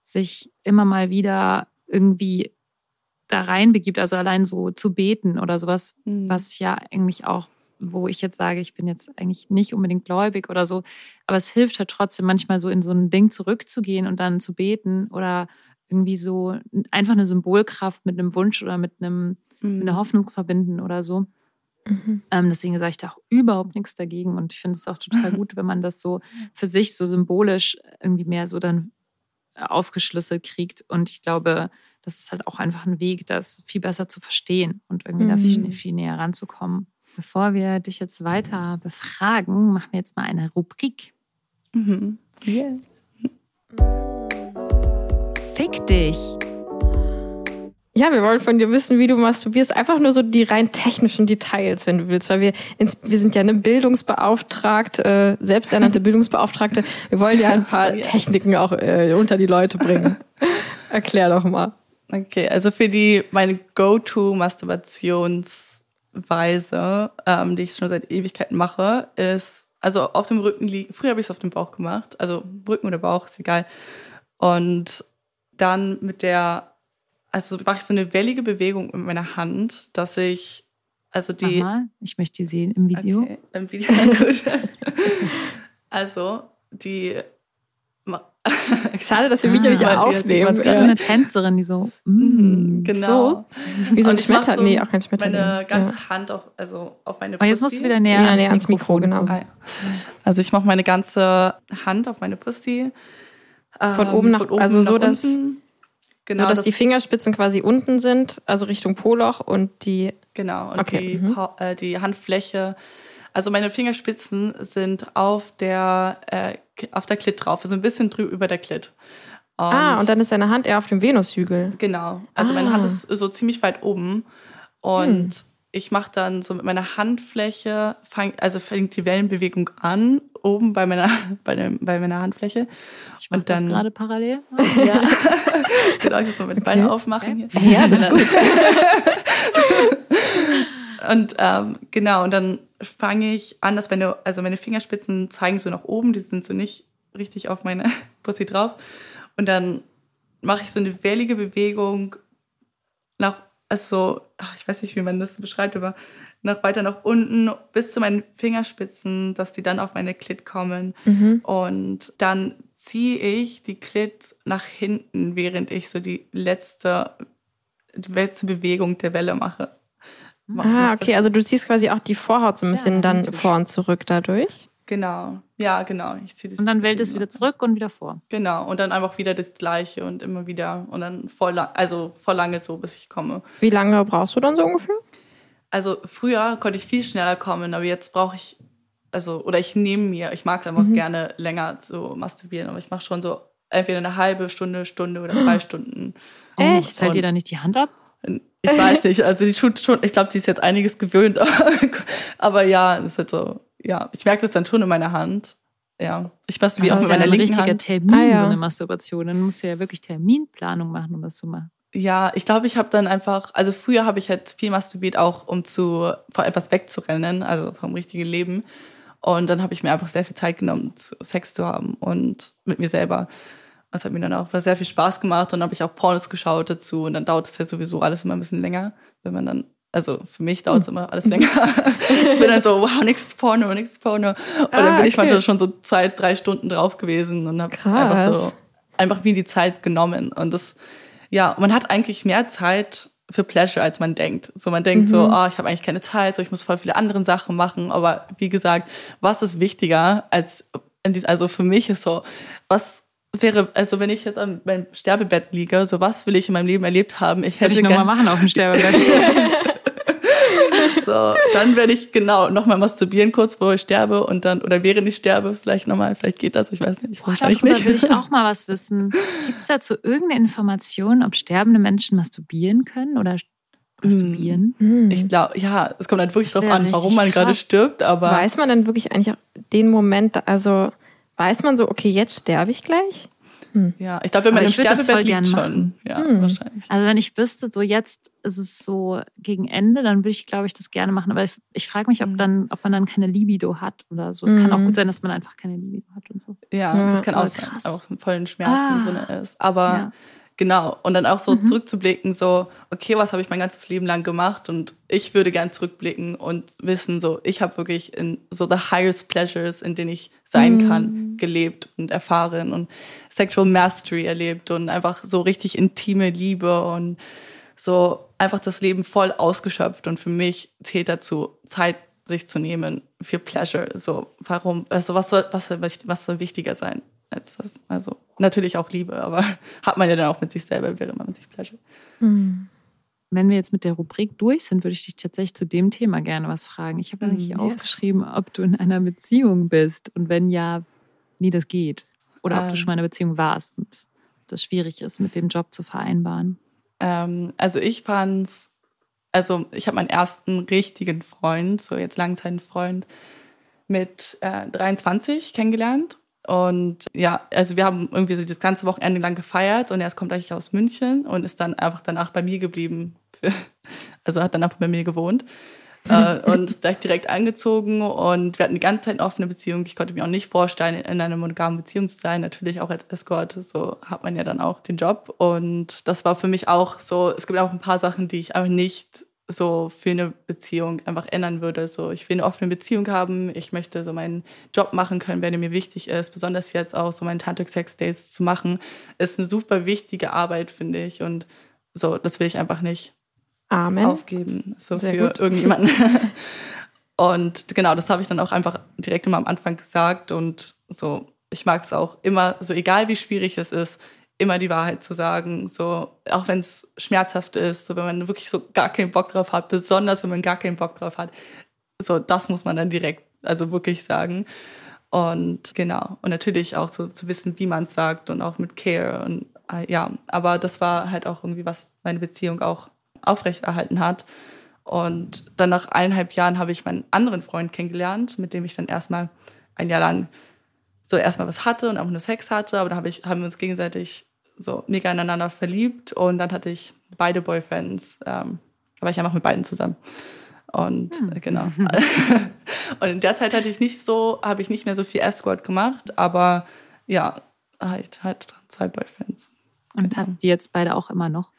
sich immer mal wieder irgendwie da reinbegibt, also allein so zu beten oder sowas, mhm. was ja eigentlich auch wo ich jetzt sage, ich bin jetzt eigentlich nicht unbedingt gläubig oder so, aber es hilft halt trotzdem manchmal so in so ein Ding zurückzugehen und dann zu beten oder irgendwie so einfach eine Symbolkraft mit einem Wunsch oder mit, einem, mhm. mit einer Hoffnung verbinden oder so. Mhm. Ähm, deswegen sage ich da auch überhaupt nichts dagegen und ich finde es auch total gut, wenn man das so für sich so symbolisch irgendwie mehr so dann aufgeschlüsselt kriegt und ich glaube, das ist halt auch einfach ein Weg, das viel besser zu verstehen und irgendwie mhm. da viel, viel näher ranzukommen. Bevor wir dich jetzt weiter befragen, machen wir jetzt mal eine Rubrik. Mhm. Yeah. Fick dich. Ja, wir wollen von dir wissen, wie du masturbierst. Einfach nur so die rein technischen Details, wenn du willst, weil wir, ins, wir sind ja eine Bildungsbeauftragte, äh, selbsternannte Bildungsbeauftragte. Wir wollen ja ein paar Techniken auch äh, unter die Leute bringen. Erklär doch mal. Okay, also für die meine Go-to-Masturbationsweise, ähm, die ich schon seit Ewigkeiten mache, ist also auf dem Rücken liegen. Früher habe ich es auf dem Bauch gemacht, also Rücken oder Bauch ist egal. Und dann mit der also mache ich so eine wellige Bewegung mit meiner Hand, dass ich, also die. Mach mal. Ich möchte die sehen im Video. Okay, im Video, gut. also, die. Schade, dass wir Video Ah, nicht aufnehmen. Das ist wie so eine Tänzerin, die so. Mhm, Mm, genau. So. Wie so ein Schmetter, nee, auch kein Schmetterling. Meine ganze ja. Hand auf, also auf meine Aber jetzt musst Pussy. du wieder näher, Ja, ans, näher ans Mikro, Mikrofon genau. Ah, ja. Also ich mache meine ganze Hand auf meine Pussy. Von ähm, oben nach- also so, dass- unten. Genau, so, dass das- die Fingerspitzen quasi unten sind, also Richtung Poloch und die. Genau, und Okay, die, mhm. Äh, die Handfläche, also meine Fingerspitzen sind auf der, äh, auf der Klit drauf, also ein bisschen drüber über der Klit. ah, und dann ist deine Hand eher auf dem Venushügel. Genau, also meine Ah. Hand ist so ziemlich weit oben und Hm. ich mache dann so mit meiner Handfläche, fang, also fängt die Wellenbewegung an, oben bei meiner, bei, dem, bei meiner Handfläche. Ich Und dann- gerade parallel. Ja. genau, ich muss mal meine Beine aufmachen hier. Ja, das ist gut. Und ähm, genau, und dann fange ich an, dass meine, also meine Fingerspitzen zeigen so nach oben, die sind so nicht richtig auf meine Pussy drauf. Und dann mache ich so eine wellige Bewegung nach, also, ich weiß nicht, wie man das beschreibt, aber nach weiter nach unten bis zu meinen Fingerspitzen, dass die dann auf meine Klit kommen. Mhm. Und dann ziehe ich die Klit nach hinten, während ich so die letzte, die letzte Bewegung der Welle mache. Ah, okay, also du ziehst quasi auch die Vorhaut so ein bisschen Ja, dann natürlich. vor und zurück dadurch. Genau. Ja, genau. Ich ziehe das. Und dann wählt es wieder zurück und wieder vor. Genau. Und dann einfach wieder das Gleiche und immer wieder. Und dann voll lang, also voll lange so, bis ich komme. Wie lange brauchst du dann so ungefähr? Also früher konnte ich viel schneller kommen, aber jetzt brauche ich, also, oder ich nehme mir, ich mag es einfach Mhm. gerne länger zu masturbieren, aber ich mache schon so entweder eine halbe Stunde, Stunde oder zwei Stunden. Echt? Zählt Und- ihr da nicht die Hand ab? Ich weiß nicht, also die tut schon, ich glaube, sie ist jetzt einiges gewöhnt, aber ja, es ist halt so, ja, ich merke das dann schon in meiner Hand. Ja, ich masturbiere Das auch ist mit ja meiner ein linken richtiger Hand. Termin, Ah, ja. so eine Masturbation. Dann musst du ja wirklich Terminplanung machen, um das zu machen. Ja, ich glaube, ich habe dann einfach, also früher habe ich halt viel masturbiert, auch um zu vor etwas wegzurennen, also vom richtigen Leben. Und dann habe ich mir einfach sehr viel Zeit genommen, zu, Sex zu haben und mit mir selber. Das hat mir dann auch sehr viel Spaß gemacht. Und dann habe ich auch Pornos geschaut dazu. Und dann dauert es ja sowieso alles immer ein bisschen länger, wenn man dann, also für mich dauert es immer alles länger. ich bin dann so, wow, nächstes Porno, nächstes Porno. Und dann Ah, bin ich okay. manchmal schon so zwei, drei Stunden drauf gewesen und habe einfach so einfach mir die Zeit genommen. Und das, ja, man hat eigentlich mehr Zeit für Pleasure, als man denkt. So, man denkt so, Mhm. oh, ich habe eigentlich keine Zeit, so, ich muss voll viele andere Sachen machen. Aber wie gesagt, was ist wichtiger als, also für mich ist so, was wäre, also wenn ich jetzt an meinem Sterbebett liege, so was will ich in meinem Leben erlebt haben? Ich Hätte hätte ich nochmal machen auf dem Sterbebett. so, dann werde ich genau nochmal masturbieren, kurz bevor ich sterbe und dann, oder während ich sterbe, vielleicht nochmal, vielleicht geht das, ich weiß nicht, Boah, wahrscheinlich darüber nicht. will ich auch mal was wissen. Gibt es dazu irgendeine Information, ob sterbende Menschen masturbieren können oder masturbieren? Hm. Ich glaube, ja, es kommt halt wirklich Das drauf wär an, warum man gerade stirbt, aber weiß man dann wirklich eigentlich auch den Moment, also weiß man so, okay, jetzt sterbe ich gleich? ja, ich glaube, wenn man im Sterbebett liegt schon, machen. ja, Hm. wahrscheinlich. Also wenn ich wüsste, so jetzt ist es so gegen Ende, dann würde ich, glaube ich, das gerne machen. Aber ich, ich frage mich, ob Mhm. dann, ob man dann keine Libido hat oder so. Es kann auch Mhm. gut sein, dass man einfach keine Libido hat und so. Ja, Ja, das kann auch sein, auch vollen Schmerzen Ah. drin ist. Aber Ja. genau, und dann auch so Mhm. zurückzublicken, so, okay, was habe ich mein ganzes Leben lang gemacht? Und ich würde gern zurückblicken und wissen, so, ich habe wirklich in so the highest pleasures, in denen ich sein Mhm. kann, gelebt und erfahren und Sexual Mastery erlebt und einfach so richtig intime Liebe und so einfach das Leben voll ausgeschöpft. Und für mich zählt dazu, Zeit sich zu nehmen für Pleasure. So, warum, also was soll, was soll, was soll wichtiger sein als das? Also, natürlich auch Liebe, aber hat man ja dann auch mit sich selber, während man sich Pleasure. Hm. Wenn wir jetzt mit der Rubrik durch sind, würde ich dich tatsächlich zu dem Thema gerne was fragen. Ich habe Mm, nämlich yes. aufgeschrieben, ob du in einer Beziehung bist und wenn ja, wie das geht. Oder ob du Ähm. schon mal in einer Beziehung warst und das schwierig ist, mit dem Job zu vereinbaren. Ähm, also ich fand's, also ich habe meinen ersten richtigen Freund, so jetzt Langzeitfreund, mit äh, 23 kennengelernt. Und ja, also wir haben irgendwie so das ganze Wochenende lang gefeiert und er kommt eigentlich aus München und ist dann einfach danach bei mir geblieben. Für, also hat dann einfach bei mir gewohnt äh, und gleich direkt angezogen und wir hatten die ganze Zeit eine offene Beziehung. Ich konnte mir auch nicht vorstellen, in einer monogamen Beziehung zu sein. Natürlich auch als Escort, so hat man ja dann auch den Job. Und das war für mich auch so, es gibt auch ein paar Sachen, die ich einfach nicht so für eine Beziehung einfach ändern würde. So, ich will eine offene Beziehung haben, ich möchte so meinen Job machen können, wenn er mir wichtig ist. Besonders jetzt auch so meinen Tantric Sex Dates zu machen, ist eine super wichtige Arbeit, finde ich. Und so, das will ich einfach nicht Amen. aufgeben, so Sehr für gut. irgendjemanden. und genau, das habe ich dann auch einfach direkt immer am Anfang gesagt und so, ich mag es auch immer, so egal wie schwierig es ist, immer die Wahrheit zu sagen, so auch wenn es schmerzhaft ist, so wenn man wirklich so gar keinen Bock drauf hat, besonders wenn man gar keinen Bock drauf hat, so das muss man dann direkt, also wirklich sagen. Und genau, und natürlich auch so zu wissen, wie man es sagt und auch mit Care und äh, ja, aber das war halt auch irgendwie, was meine Beziehung auch aufrechterhalten hat. Und dann nach eineinhalb Jahren habe ich meinen anderen Freund kennengelernt, mit dem ich dann erstmal ein Jahr lang so erstmal was hatte und auch nur Sex hatte, aber dann habe ich, haben wir uns gegenseitig so mega ineinander verliebt und dann hatte ich beide Boyfriends, ähm, war ich einfach mit beiden zusammen. Und Hm. äh, genau. und in der Zeit hatte ich nicht so, habe ich nicht mehr so viel Escort gemacht, aber ja, halt, halt zwei Boyfriends. Und Genau. hast die jetzt beide auch immer noch?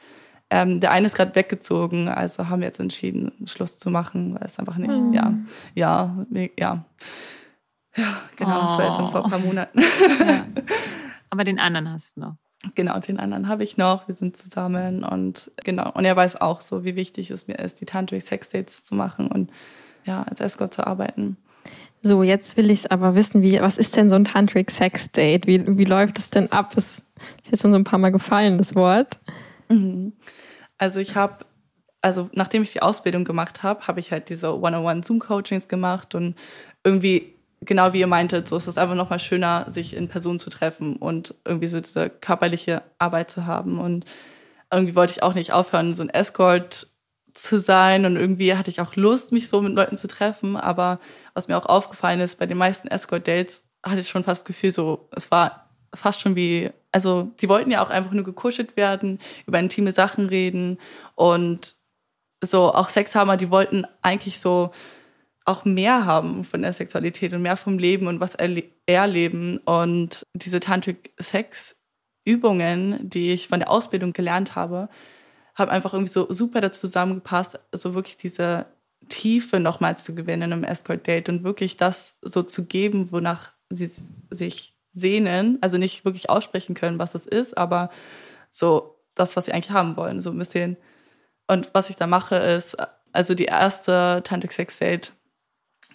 Ähm, der eine ist gerade weggezogen, also haben wir jetzt entschieden, Schluss zu machen, weil es einfach nicht, Mhm. ja, ja, ja. Ja, genau, das war jetzt Oh. vor ein paar Monaten. Ja. Aber den anderen hast du noch. Genau, den anderen habe ich noch. Wir sind zusammen und genau. Und er weiß auch so, wie wichtig es mir ist, die Tantric Sex Dates zu machen und ja, als Escort zu arbeiten. So, jetzt will ich es aber wissen, wie, was ist denn so ein Tantric Sex Date? Wie, wie läuft es denn ab? Das ist jetzt schon so ein paar Mal gefallen, das Wort. Mhm. Also ich habe, also nachdem ich die Ausbildung gemacht habe, habe ich halt diese One-on-One Zoom-Coachings gemacht und irgendwie, genau wie ihr meintet, so ist es einfach nochmal schöner, sich in Person zu treffen und irgendwie so diese körperliche Arbeit zu haben. Und irgendwie wollte ich auch nicht aufhören, so ein Escort zu sein und irgendwie hatte ich auch Lust, mich so mit Leuten zu treffen. Aber was mir auch aufgefallen ist, bei den meisten Escort-Dates hatte ich schon fast das Gefühl, so, es war fast schon wie, also die wollten ja auch einfach nur gekuschelt werden, über intime Sachen reden und so auch Sex haben, aber die wollten eigentlich so auch mehr haben von der Sexualität und mehr vom Leben und was erle erleben. Und diese Tantric Sex Übungen, die ich von der Ausbildung gelernt habe, haben einfach irgendwie so super dazu zusammengepasst, so wirklich diese Tiefe nochmal zu gewinnen im Escort Date und wirklich das so zu geben, wonach sie sich sehnen, also nicht wirklich aussprechen können, was es ist, aber so das, was sie eigentlich haben wollen, so ein bisschen. Und was ich da mache, ist, also die erste Tantric Sex Date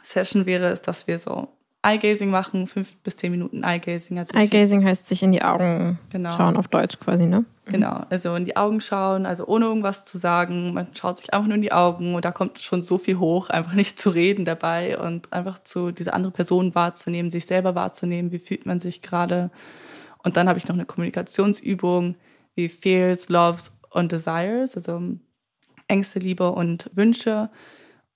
Session wäre es, dass wir so Eye-Gazing machen, fünf bis zehn Minuten Eye-Gazing. Also Eye-Gazing heißt sich in die Augen Genau. schauen, auf Deutsch quasi, ne? Genau, also in die Augen schauen, also ohne irgendwas zu sagen. Man schaut sich einfach nur in die Augen und da kommt schon so viel hoch, einfach nicht zu reden dabei und einfach zu diese andere Person wahrzunehmen, sich selber wahrzunehmen, wie fühlt man sich gerade. Und dann habe ich noch eine Kommunikationsübung wie Fears, Loves und Desires, also Ängste, Liebe und Wünsche.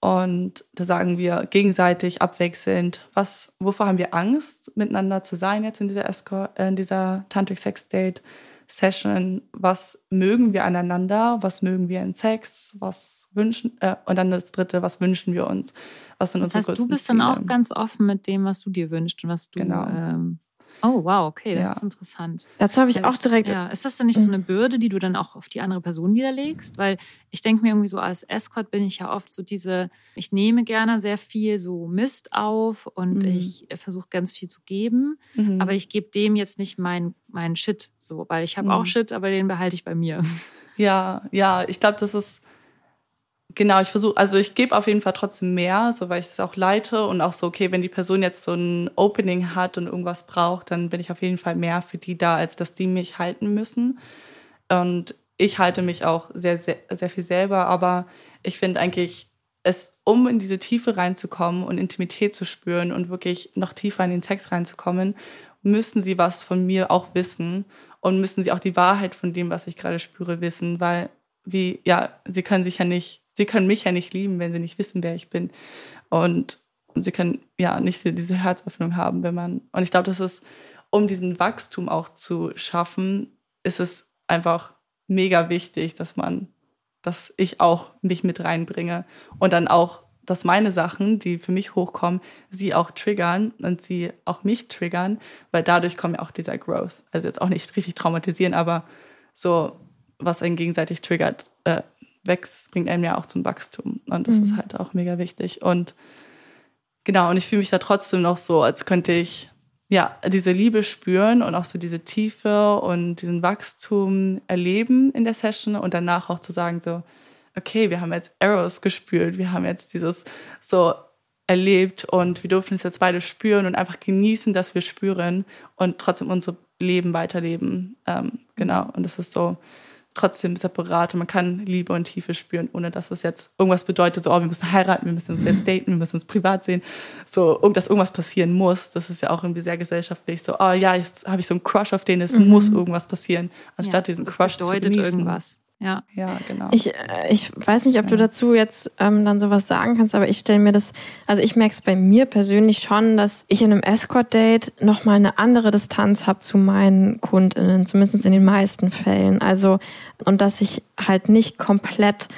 Und da sagen wir gegenseitig abwechselnd, was, wovor haben wir Angst, miteinander zu sein jetzt in dieser, Escort, äh, in dieser Tantric Sex Date Session? Was mögen wir aneinander? Was mögen wir in Sex? Was wünschen, äh, und dann das dritte, was wünschen wir uns? Was sind Das unsere heißt, du größten bist dann auch Ziele? ganz offen mit dem, was du dir wünschst und was du. Genau. Ähm, oh, wow, okay, das Ja. ist interessant. Dazu habe ich Ja, auch direkt. Ja, ist das dann nicht so eine Bürde, die du dann auch auf die andere Person widerlegst? Weil ich denke mir irgendwie so, als Escort bin ich ja oft so diese, ich nehme gerne sehr viel so Mist auf und Mhm. ich versuche ganz viel zu geben, Mhm. aber ich gebe dem jetzt nicht mein, mein Shit so, weil ich habe Mhm. auch Shit, aber den behalte ich bei mir. Ja, ja, ich glaube, das ist genau, ich versuche, also ich gebe auf jeden Fall trotzdem mehr, so weil ich das auch leite und auch so, okay, wenn die Person jetzt so ein Opening hat und irgendwas braucht, dann bin ich auf jeden Fall mehr für die da, als dass die mich halten müssen. Und ich halte mich auch sehr, sehr, sehr viel selber, aber ich finde eigentlich, es, um in diese Tiefe reinzukommen und Intimität zu spüren und wirklich noch tiefer in den Sex reinzukommen, müssen sie was von mir auch wissen und müssen sie auch die Wahrheit von dem, was ich gerade spüre, wissen, weil wie, ja, sie können sich ja nicht, sie können mich ja nicht lieben, wenn sie nicht wissen, wer ich bin. Und, sie können ja nicht diese Herzöffnung haben, wenn man, und ich glaube, das ist, um diesen Wachstum auch zu schaffen, ist es einfach mega wichtig, dass man, dass ich auch mich mit reinbringe und dann auch, dass meine Sachen, die für mich hochkommen, sie auch triggern und sie auch mich triggern, weil dadurch kommt ja auch dieser Growth. Also jetzt auch nicht richtig traumatisieren, aber so, was einen gegenseitig triggert, äh, wächst, bringt einem ja auch zum Wachstum. Und das mhm. ist halt auch mega wichtig. Und genau, und ich fühle mich da trotzdem noch so, als könnte ich ja, diese Liebe spüren und auch so diese Tiefe und diesen Wachstum erleben in der Session und danach auch zu sagen so, okay, wir haben jetzt Arrows gespürt, wir haben jetzt dieses so erlebt und wir dürfen es jetzt beide spüren und einfach genießen, dass wir spüren und trotzdem unser Leben weiterleben. Ähm, genau, und das ist so, trotzdem separat und man kann Liebe und Tiefe spüren, ohne dass es jetzt irgendwas bedeutet, so, oh, wir müssen heiraten, wir müssen uns jetzt daten, wir müssen uns privat sehen, so, dass irgendwas passieren muss. Das ist ja auch irgendwie sehr gesellschaftlich, so, oh ja, jetzt habe ich so einen Crush auf den, es mhm. muss irgendwas passieren, anstatt ja, diesen Crush zu genießen. irgendwas. Ja. ja, genau. Ich, äh, ich weiß nicht, ob du dazu jetzt ähm, dann sowas sagen kannst, aber ich stelle mir das, also ich merke es bei mir persönlich schon, dass ich in einem Escort-Date nochmal eine andere Distanz habe zu meinen KundInnen, zumindest in den meisten Fällen. Also, und dass ich halt nicht komplett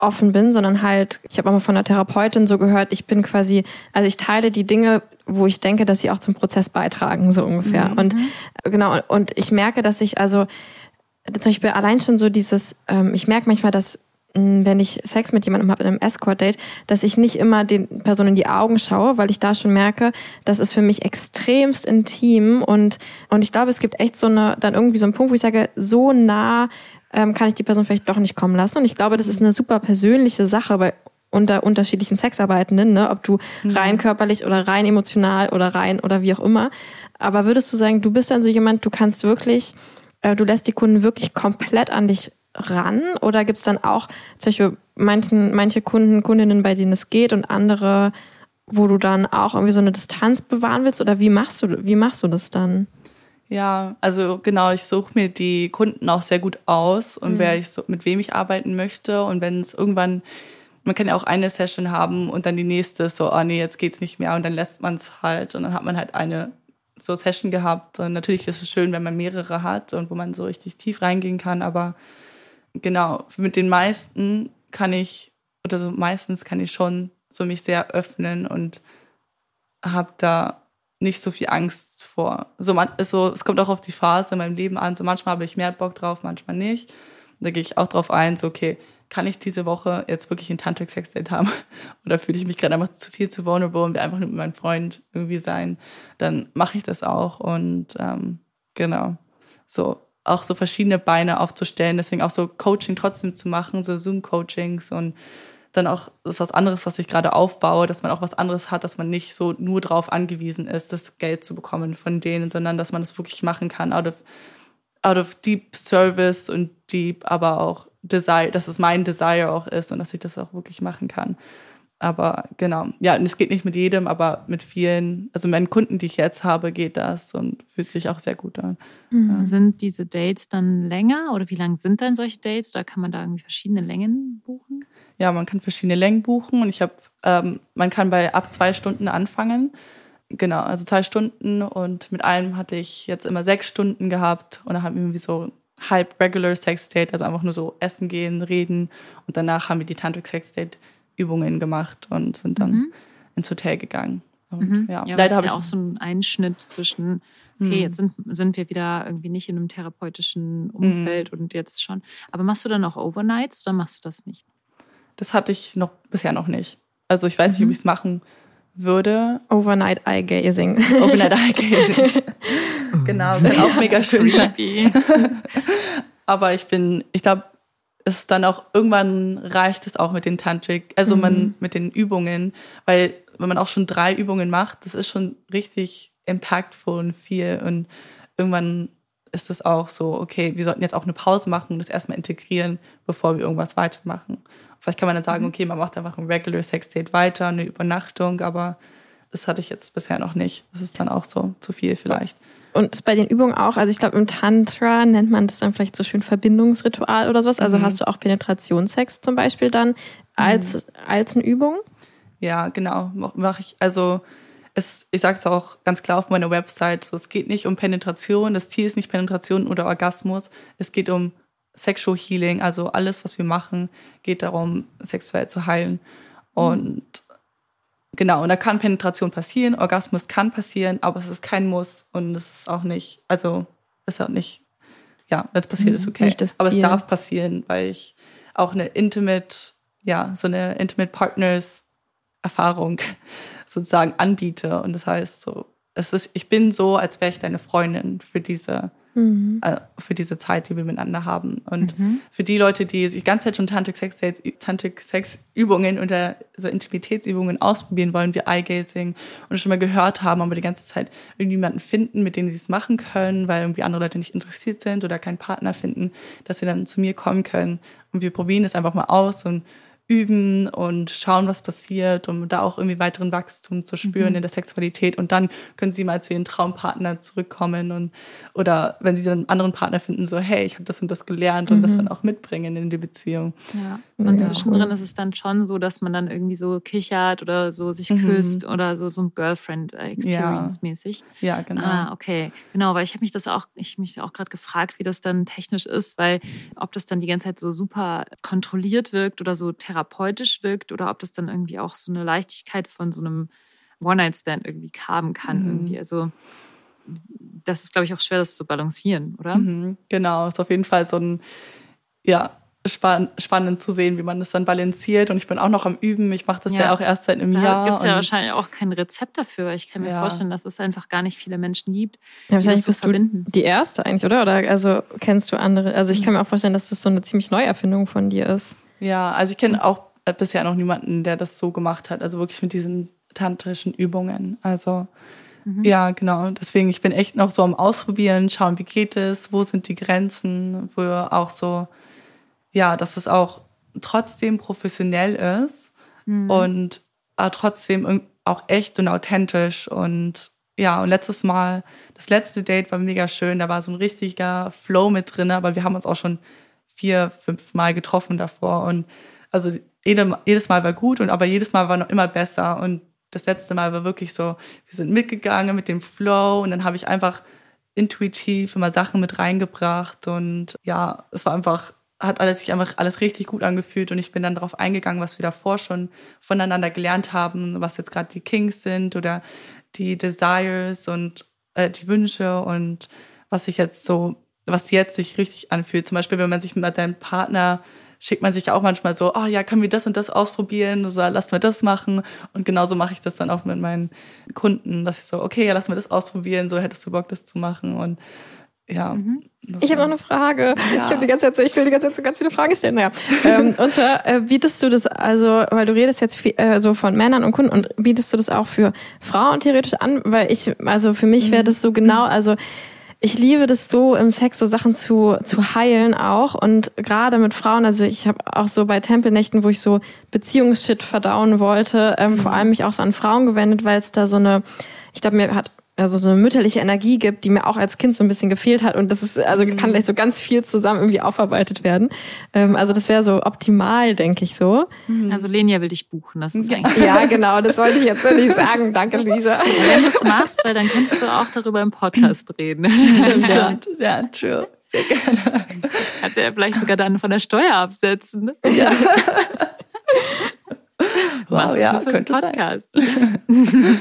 offen bin, sondern halt, ich habe auch mal von einer Therapeutin so gehört, ich bin quasi, also ich teile die Dinge, wo ich denke, dass sie auch zum Prozess beitragen, so ungefähr. Mhm. Und genau, und ich merke, dass ich also zum Beispiel allein schon so dieses, ähm, ich merke manchmal, dass mh, wenn ich Sex mit jemandem habe in einem Escort-Date, dass ich nicht immer den Personen in die Augen schaue, weil ich da schon merke, das ist für mich extremst intim und, und ich glaube, es gibt echt so eine, dann irgendwie so einen Punkt, wo ich sage, so nah ähm, kann ich die Person vielleicht doch nicht kommen lassen. Und ich glaube, das ist eine super persönliche Sache bei unter unterschiedlichen Sexarbeitenden, ne? ob du mhm. rein körperlich oder rein emotional oder rein oder wie auch immer. Aber würdest du sagen, du bist dann so jemand, du kannst wirklich äh, du lässt die Kunden wirklich komplett an dich ran oder gibt es dann auch zum Beispiel manchen, manche Kunden, Kundinnen, bei denen es geht und andere, wo du dann auch irgendwie so eine Distanz bewahren willst oder wie machst du, wie machst du das dann? Ja, also genau, ich suche mir die Kunden auch sehr gut aus und mhm. wer ich so, mit wem ich arbeiten möchte und wenn es irgendwann man kann ja auch eine Session haben und dann die nächste so, oh nee, jetzt geht's nicht mehr und dann lässt man es halt und dann hat man halt eine so Session gehabt. Und natürlich ist es schön, wenn man mehrere hat und wo man so richtig tief reingehen kann. Aber genau, mit den meisten kann ich, oder so meistens kann ich schon so mich sehr öffnen und habe da nicht so viel Angst vor. So, man, so, es kommt auch auf die Phase in meinem Leben an. So manchmal habe ich mehr Bock drauf, manchmal nicht. Und da gehe ich auch drauf ein, so okay, kann ich diese Woche jetzt wirklich ein Tantric Sex Date haben? Oder fühle ich mich gerade einfach zu viel zu vulnerable und will einfach nur mit meinem Freund irgendwie sein? Dann mache ich das auch und ähm, genau. So auch so verschiedene Beine aufzustellen, deswegen auch so Coaching trotzdem zu machen, so Zoom-Coachings und dann auch was anderes, was ich gerade aufbaue, dass man auch was anderes hat, dass man nicht so nur drauf angewiesen ist, das Geld zu bekommen von denen, sondern dass man das wirklich machen kann, out of, out of deep service und deep, aber auch Desire, dass es mein Desire auch ist und dass ich das auch wirklich machen kann. Aber genau, ja, und es geht nicht mit jedem, aber mit vielen, also meinen Kunden, die ich jetzt habe, geht das und fühlt sich auch sehr gut an. Mhm. Ja. Sind diese Dates dann länger oder wie lang sind dann solche Dates? Da kann man da irgendwie verschiedene Längen buchen? Ja, man kann verschiedene Längen buchen und ich habe, ähm, man kann bei ab zwei Stunden anfangen. Genau, also zwei Stunden und mit einem hatte ich jetzt immer sechs Stunden gehabt und da haben wir irgendwie so halb regular Sex Date, also einfach nur so essen gehen, reden und danach haben wir die Tantric Sex Date Übungen gemacht und sind dann mhm. ins Hotel gegangen. Und, mhm. Ja, ja leider habe ja auch so ein Einschnitt zwischen okay, mhm. jetzt sind, sind wir wieder irgendwie nicht in einem therapeutischen mhm. Umfeld und jetzt schon. Aber machst du dann auch Overnights oder machst du das nicht? Das hatte ich noch bisher noch nicht. Also ich weiß nicht, ob mhm. ich es machen würde. Overnight Eye Gazing. Overnight Eye Gazing. genau, wäre auch mega schön. Creepy. Aber ich bin, ich glaube, es ist dann auch irgendwann reicht es auch mit den Tantric, also mhm. man mit den Übungen, weil wenn man auch schon drei Übungen macht, das ist schon richtig impactful und viel und irgendwann ist es auch so, okay, wir sollten jetzt auch eine Pause machen und das erstmal integrieren, bevor wir irgendwas weitermachen. Vielleicht kann man dann sagen, mhm. okay, man macht einfach ein Regular Sex Date weiter, eine Übernachtung, aber das hatte ich jetzt bisher noch nicht. Das ist dann auch so zu viel vielleicht. und bei den Übungen auch, also ich glaube im Tantra nennt man das dann vielleicht so schön Verbindungsritual oder sowas. Also Mhm. hast du auch Penetrationssex zum Beispiel dann als, als eine Übung? Ja, genau, mache ich. Also es, ich sage es auch ganz klar auf meiner Website, so, es geht nicht um Penetration, das Ziel ist nicht Penetration oder Orgasmus, es geht um Sexual Healing, also alles, was wir machen, geht darum, sexuell zu heilen. Und genau, und da kann Penetration passieren, Orgasmus kann passieren, aber es ist kein Muss und es ist auch nicht, also es ist auch nicht, ja, wenn es passiert, ist okay. Aber es darf passieren, weil ich auch eine intimate, ja, so eine intimate Partners Erfahrung sozusagen anbiete. Und das heißt so, es ist, ich bin so, als wäre ich deine Freundin für diese, Mhm. äh, für diese Zeit, die wir miteinander haben. Und Mhm. für die Leute, die sich die ganze Zeit schon Tantric Sex Dates, Tantric Sex Übungen oder so Intimitätsübungen ausprobieren wollen, wie Eye-Gazing und schon mal gehört haben, aber die ganze Zeit irgendjemanden finden, mit dem sie es machen können, weil irgendwie andere Leute nicht interessiert sind oder keinen Partner finden, dass sie dann zu mir kommen können. Und wir probieren es einfach mal aus und üben und schauen, was passiert, um da auch irgendwie weiteren Wachstum zu spüren Mhm. in der Sexualität. Und dann können sie mal zu ihren Traumpartner zurückkommen und oder wenn sie dann einen anderen Partner finden, so hey, ich habe das und das gelernt und das Mhm. dann auch mitbringen in die Beziehung. Ja. Ja, Und zwischendrin cool. ist es dann schon so, dass man dann irgendwie so kichert oder so sich Mhm. küsst oder so, so ein Girlfriend-Experience-mäßig. Ja, genau. Ah, okay. Genau, weil ich habe mich das auch, ich mich auch gerade gefragt, wie das dann technisch ist, weil ob das dann die ganze Zeit so super kontrolliert wirkt oder so therapeutisch wirkt oder ob das dann irgendwie auch so eine Leichtigkeit von so einem One-Night-Stand irgendwie haben kann. Mhm. Irgendwie. Also das ist, glaube ich, auch schwer, das zu balancieren, oder? Mhm, genau, ist auf jeden Fall so ein, ja, spann spannend zu sehen, wie man das dann balanciert. Und ich bin auch noch am Üben. Ich mache das ja. Ja. auch erst seit einem Da Jahr. gibt es ja wahrscheinlich auch kein Rezept dafür. weil Ich kann mir Ja. vorstellen, dass es einfach gar nicht viele Menschen gibt, Ja, wahrscheinlich so bist du verbinden. die erste eigentlich, oder? Oder also kennst du andere? Also ich kann mir auch vorstellen, dass das so eine ziemlich Neuerfindung von dir ist. Ja, also ich kenne auch äh, bisher noch niemanden, der das so gemacht hat. Also wirklich mit diesen tantrischen Übungen. Also Mhm. ja, genau. Deswegen, ich bin echt noch so am Ausprobieren, schauen, wie geht es, wo sind die Grenzen, wo auch so, ja, dass es auch trotzdem professionell ist Mhm. und aber trotzdem auch echt und authentisch und ja, und letztes Mal, das letzte Date war mega schön, da war so ein richtiger Flow mit drin, aber wir haben uns auch schon vier, fünf Mal getroffen davor. Und also jede, jedes Mal war gut und aber jedes Mal war noch immer besser. Und das letzte Mal war wirklich so, wir sind mitgegangen mit dem Flow und dann habe ich einfach intuitiv immer Sachen mit reingebracht. Und ja, es war einfach, hat alles sich einfach alles richtig gut angefühlt. Und ich bin dann darauf eingegangen, was wir davor schon voneinander gelernt haben, was jetzt gerade die Kings sind oder die Desires und äh, die Wünsche und was sich jetzt so, was jetzt sich richtig anfühlt. Zum Beispiel, wenn man sich mit deinem Partner schickt man sich auch manchmal so, oh ja, können wir das und das ausprobieren, oder lass mal das machen. Und genauso mache ich das dann auch mit meinen Kunden, dass ich so, okay, ja, lass mal das ausprobieren, so hättest du Bock, das zu machen. Und ja. Mhm. Ich habe noch eine Frage. Ja. Ich die ganze Zeit so, ich will die ganze Zeit so ganz viele Fragen stellen. Naja. ähm, und zwar äh, bietest du das also, weil du redest jetzt viel, äh, so von Männern und Kunden und bietest du das auch für Frauen theoretisch an? Weil ich, also für mich wäre das so genau, also ich liebe das so im Sex so Sachen zu zu heilen auch. Und gerade mit Frauen, also ich habe auch so bei Tempelnächten, wo ich so Beziehungsshit verdauen wollte, ähm, vor allem mich auch so an Frauen gewendet, weil es da so eine, ich glaube mir hat also so eine mütterliche Energie gibt, die mir auch als Kind so ein bisschen gefehlt hat und das ist also kann gleich so ganz viel zusammen irgendwie aufarbeitet werden. Ähm, also das wäre so optimal, denke ich so. Also Lenia will dich buchen, das ist Ja. eigentlich. Ja, genau, das wollte ich jetzt so nicht sagen. Danke, Lisa. Wenn du es machst, weil dann könntest du auch darüber im Podcast reden. Stimmt, ja. ja, true. Sehr gerne. Kannst du ja vielleicht sogar dann von der Steuer absetzen. Ja. Machst wow, es ja, nur fürs könnte sein.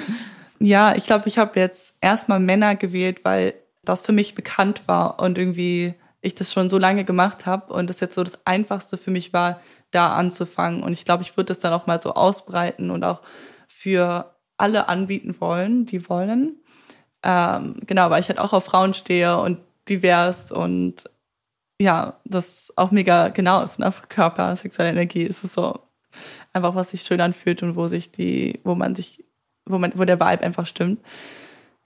Ja, ich glaube, ich habe jetzt erstmal Männer gewählt, weil das für mich bekannt war und irgendwie ich das schon so lange gemacht habe und das jetzt so das Einfachste für mich war, da anzufangen. Und ich glaube, ich würde das dann auch mal so ausbreiten und auch für alle anbieten wollen, die wollen. Ähm, genau, weil ich halt auch auf Frauen stehe und divers und ja, das auch mega genau ist, ne? Körper, sexuelle Energie, ist es so einfach, was sich schön anfühlt und wo sich die, wo man sich wo, man, wo der Vibe einfach stimmt.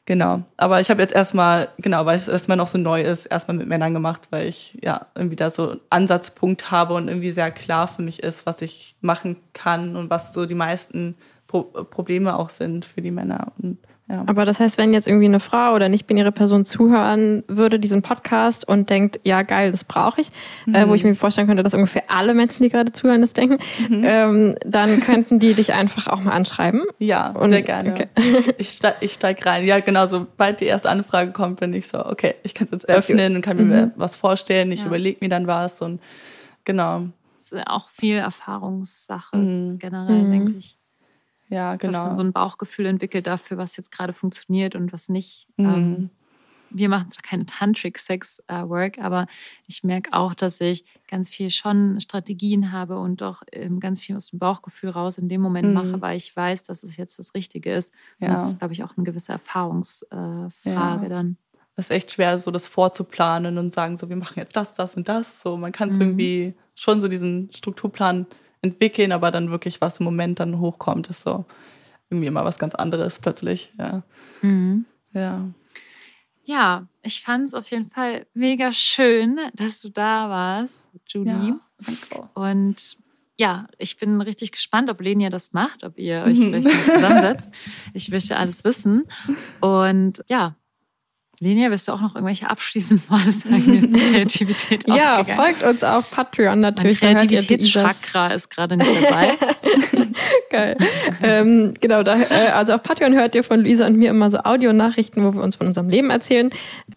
Genau. Aber ich habe jetzt erstmal, genau, weil es erstmal noch so neu ist, erstmal mit Männern gemacht, weil ich ja irgendwie da so einen Ansatzpunkt habe und irgendwie sehr klar für mich ist, was ich machen kann und was so die meisten Pro Probleme auch sind für die Männer. Und Ja. Aber das heißt, wenn jetzt irgendwie eine Frau oder nicht-binäre Person zuhören würde, diesen Podcast und denkt, ja geil, das brauche ich, äh, wo ich mir vorstellen könnte, dass ungefähr alle Menschen, die gerade zuhören, das denken, ähm, dann könnten die dich einfach auch mal anschreiben. Ja, Und- sehr gerne. okay. Ich, steig, ich steig rein. Ja, genau, sobald die erste Anfrage kommt, bin ich so, okay, ich kann es jetzt öffnen und kann mir was vorstellen. Ich Ja. überlege mir dann was und genau. Das ist auch viel Erfahrungssache Mhm. generell, Mhm. denke ich. Ja, Dass genau. man so ein Bauchgefühl entwickelt dafür, was jetzt gerade funktioniert und was nicht. Mhm. Ähm, wir machen zwar keine Tantric-Sex-Work, aber ich merke auch, dass ich ganz viel schon Strategien habe und auch ähm, ganz viel aus dem Bauchgefühl raus in dem Moment Mhm. mache, weil ich weiß, dass es jetzt das Richtige ist. Ja. das ist, glaube ich, auch eine gewisse Erfahrungsfrage äh, Ja. Dann. Es ist echt schwer, so das vorzuplanen und sagen, so, wir machen jetzt das, das und das. So, man kann es Mhm. irgendwie schon so diesen Strukturplan entwickeln, aber dann wirklich, was im Moment dann hochkommt, ist so irgendwie immer was ganz anderes plötzlich. Ja. Mhm. Ja. Ja, ich fand es auf jeden Fall mega schön, dass du da warst, Julie. ja. Und ja, ich bin richtig gespannt, ob Lenia das macht, ob ihr euch vielleicht mal zusammensetzt. Ich möchte alles wissen. Und ja, Lenia, willst du auch noch irgendwelche abschließenden Worte sagen? Mir ist die Kreativität Ja, folgt uns auf Patreon Mein natürlich. Luisas- Kreativitätschakra ist gerade nicht dabei. Geil. ähm, genau, da, äh, also auf Patreon hört ihr von Luisa und mir immer so Audionachrichten, wo wir uns von unserem Leben erzählen.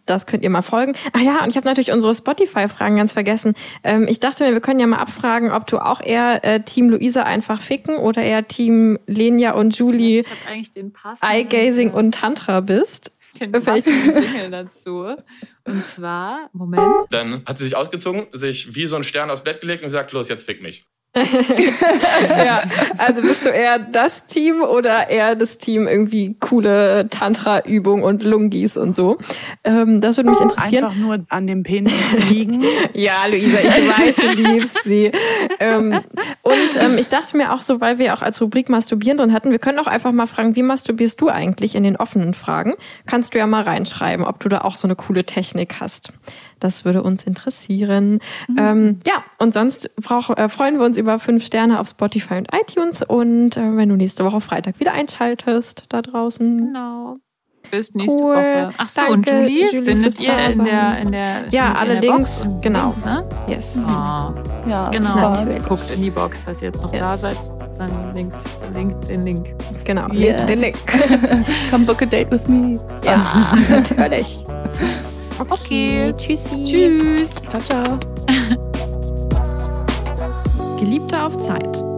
Das könnt ihr mal folgen. Ah ja, und ich habe natürlich unsere Spotify-Fragen ganz vergessen. Ähm, ich dachte mir, wir können ja mal abfragen, ob du auch eher äh, Team Luisa einfach ficken oder eher Team Lenia und Julie Ich habe eigentlich den Pass. Eye-Gazing und Tantra bist. Den Jingle dazu. Und zwar, Moment. Dann hat sie sich ausgezogen, sich wie so ein Stern aufs Bett gelegt und gesagt, los, jetzt fick mich. ja, also bist du eher das Team oder eher das Team irgendwie coole Tantra-Übungen und Lungis und so? Ähm, das würde mich interessieren. Einfach nur an dem Penis liegen. Ja, Luisa, ich weiß, du liebst sie. Ähm, und ähm, ich dachte mir auch so, weil wir auch als Rubrik Masturbieren drin hatten, wir können auch einfach mal fragen, wie masturbierst du eigentlich in den offenen Fragen? Kannst du ja mal reinschreiben, ob du da auch so eine coole Technik hast. Das würde uns interessieren. Ähm, ja, und sonst brauch, äh, freuen wir uns über fünf Sterne auf Spotify und iTunes. Und äh, wenn du nächste Woche Freitag wieder einschaltest, da draußen. Genau. Bis nächste Cool. Woche. Ach so, Danke, und Julie, Julie, findet ihr in der, in der Ja, der allerdings, Box und genau. Links, ne? Yes. Oh, Ja, genau. Natürlich. Guckt in die Box, falls ihr jetzt noch Yes. da seid. Dann linkt, linkt den Link. Genau, Yes. link den Link. Come book a date with me. Ja, natürlich. Okay. Tschüssi. Tschüss. Ciao, ciao. Geliebte auf Zeit.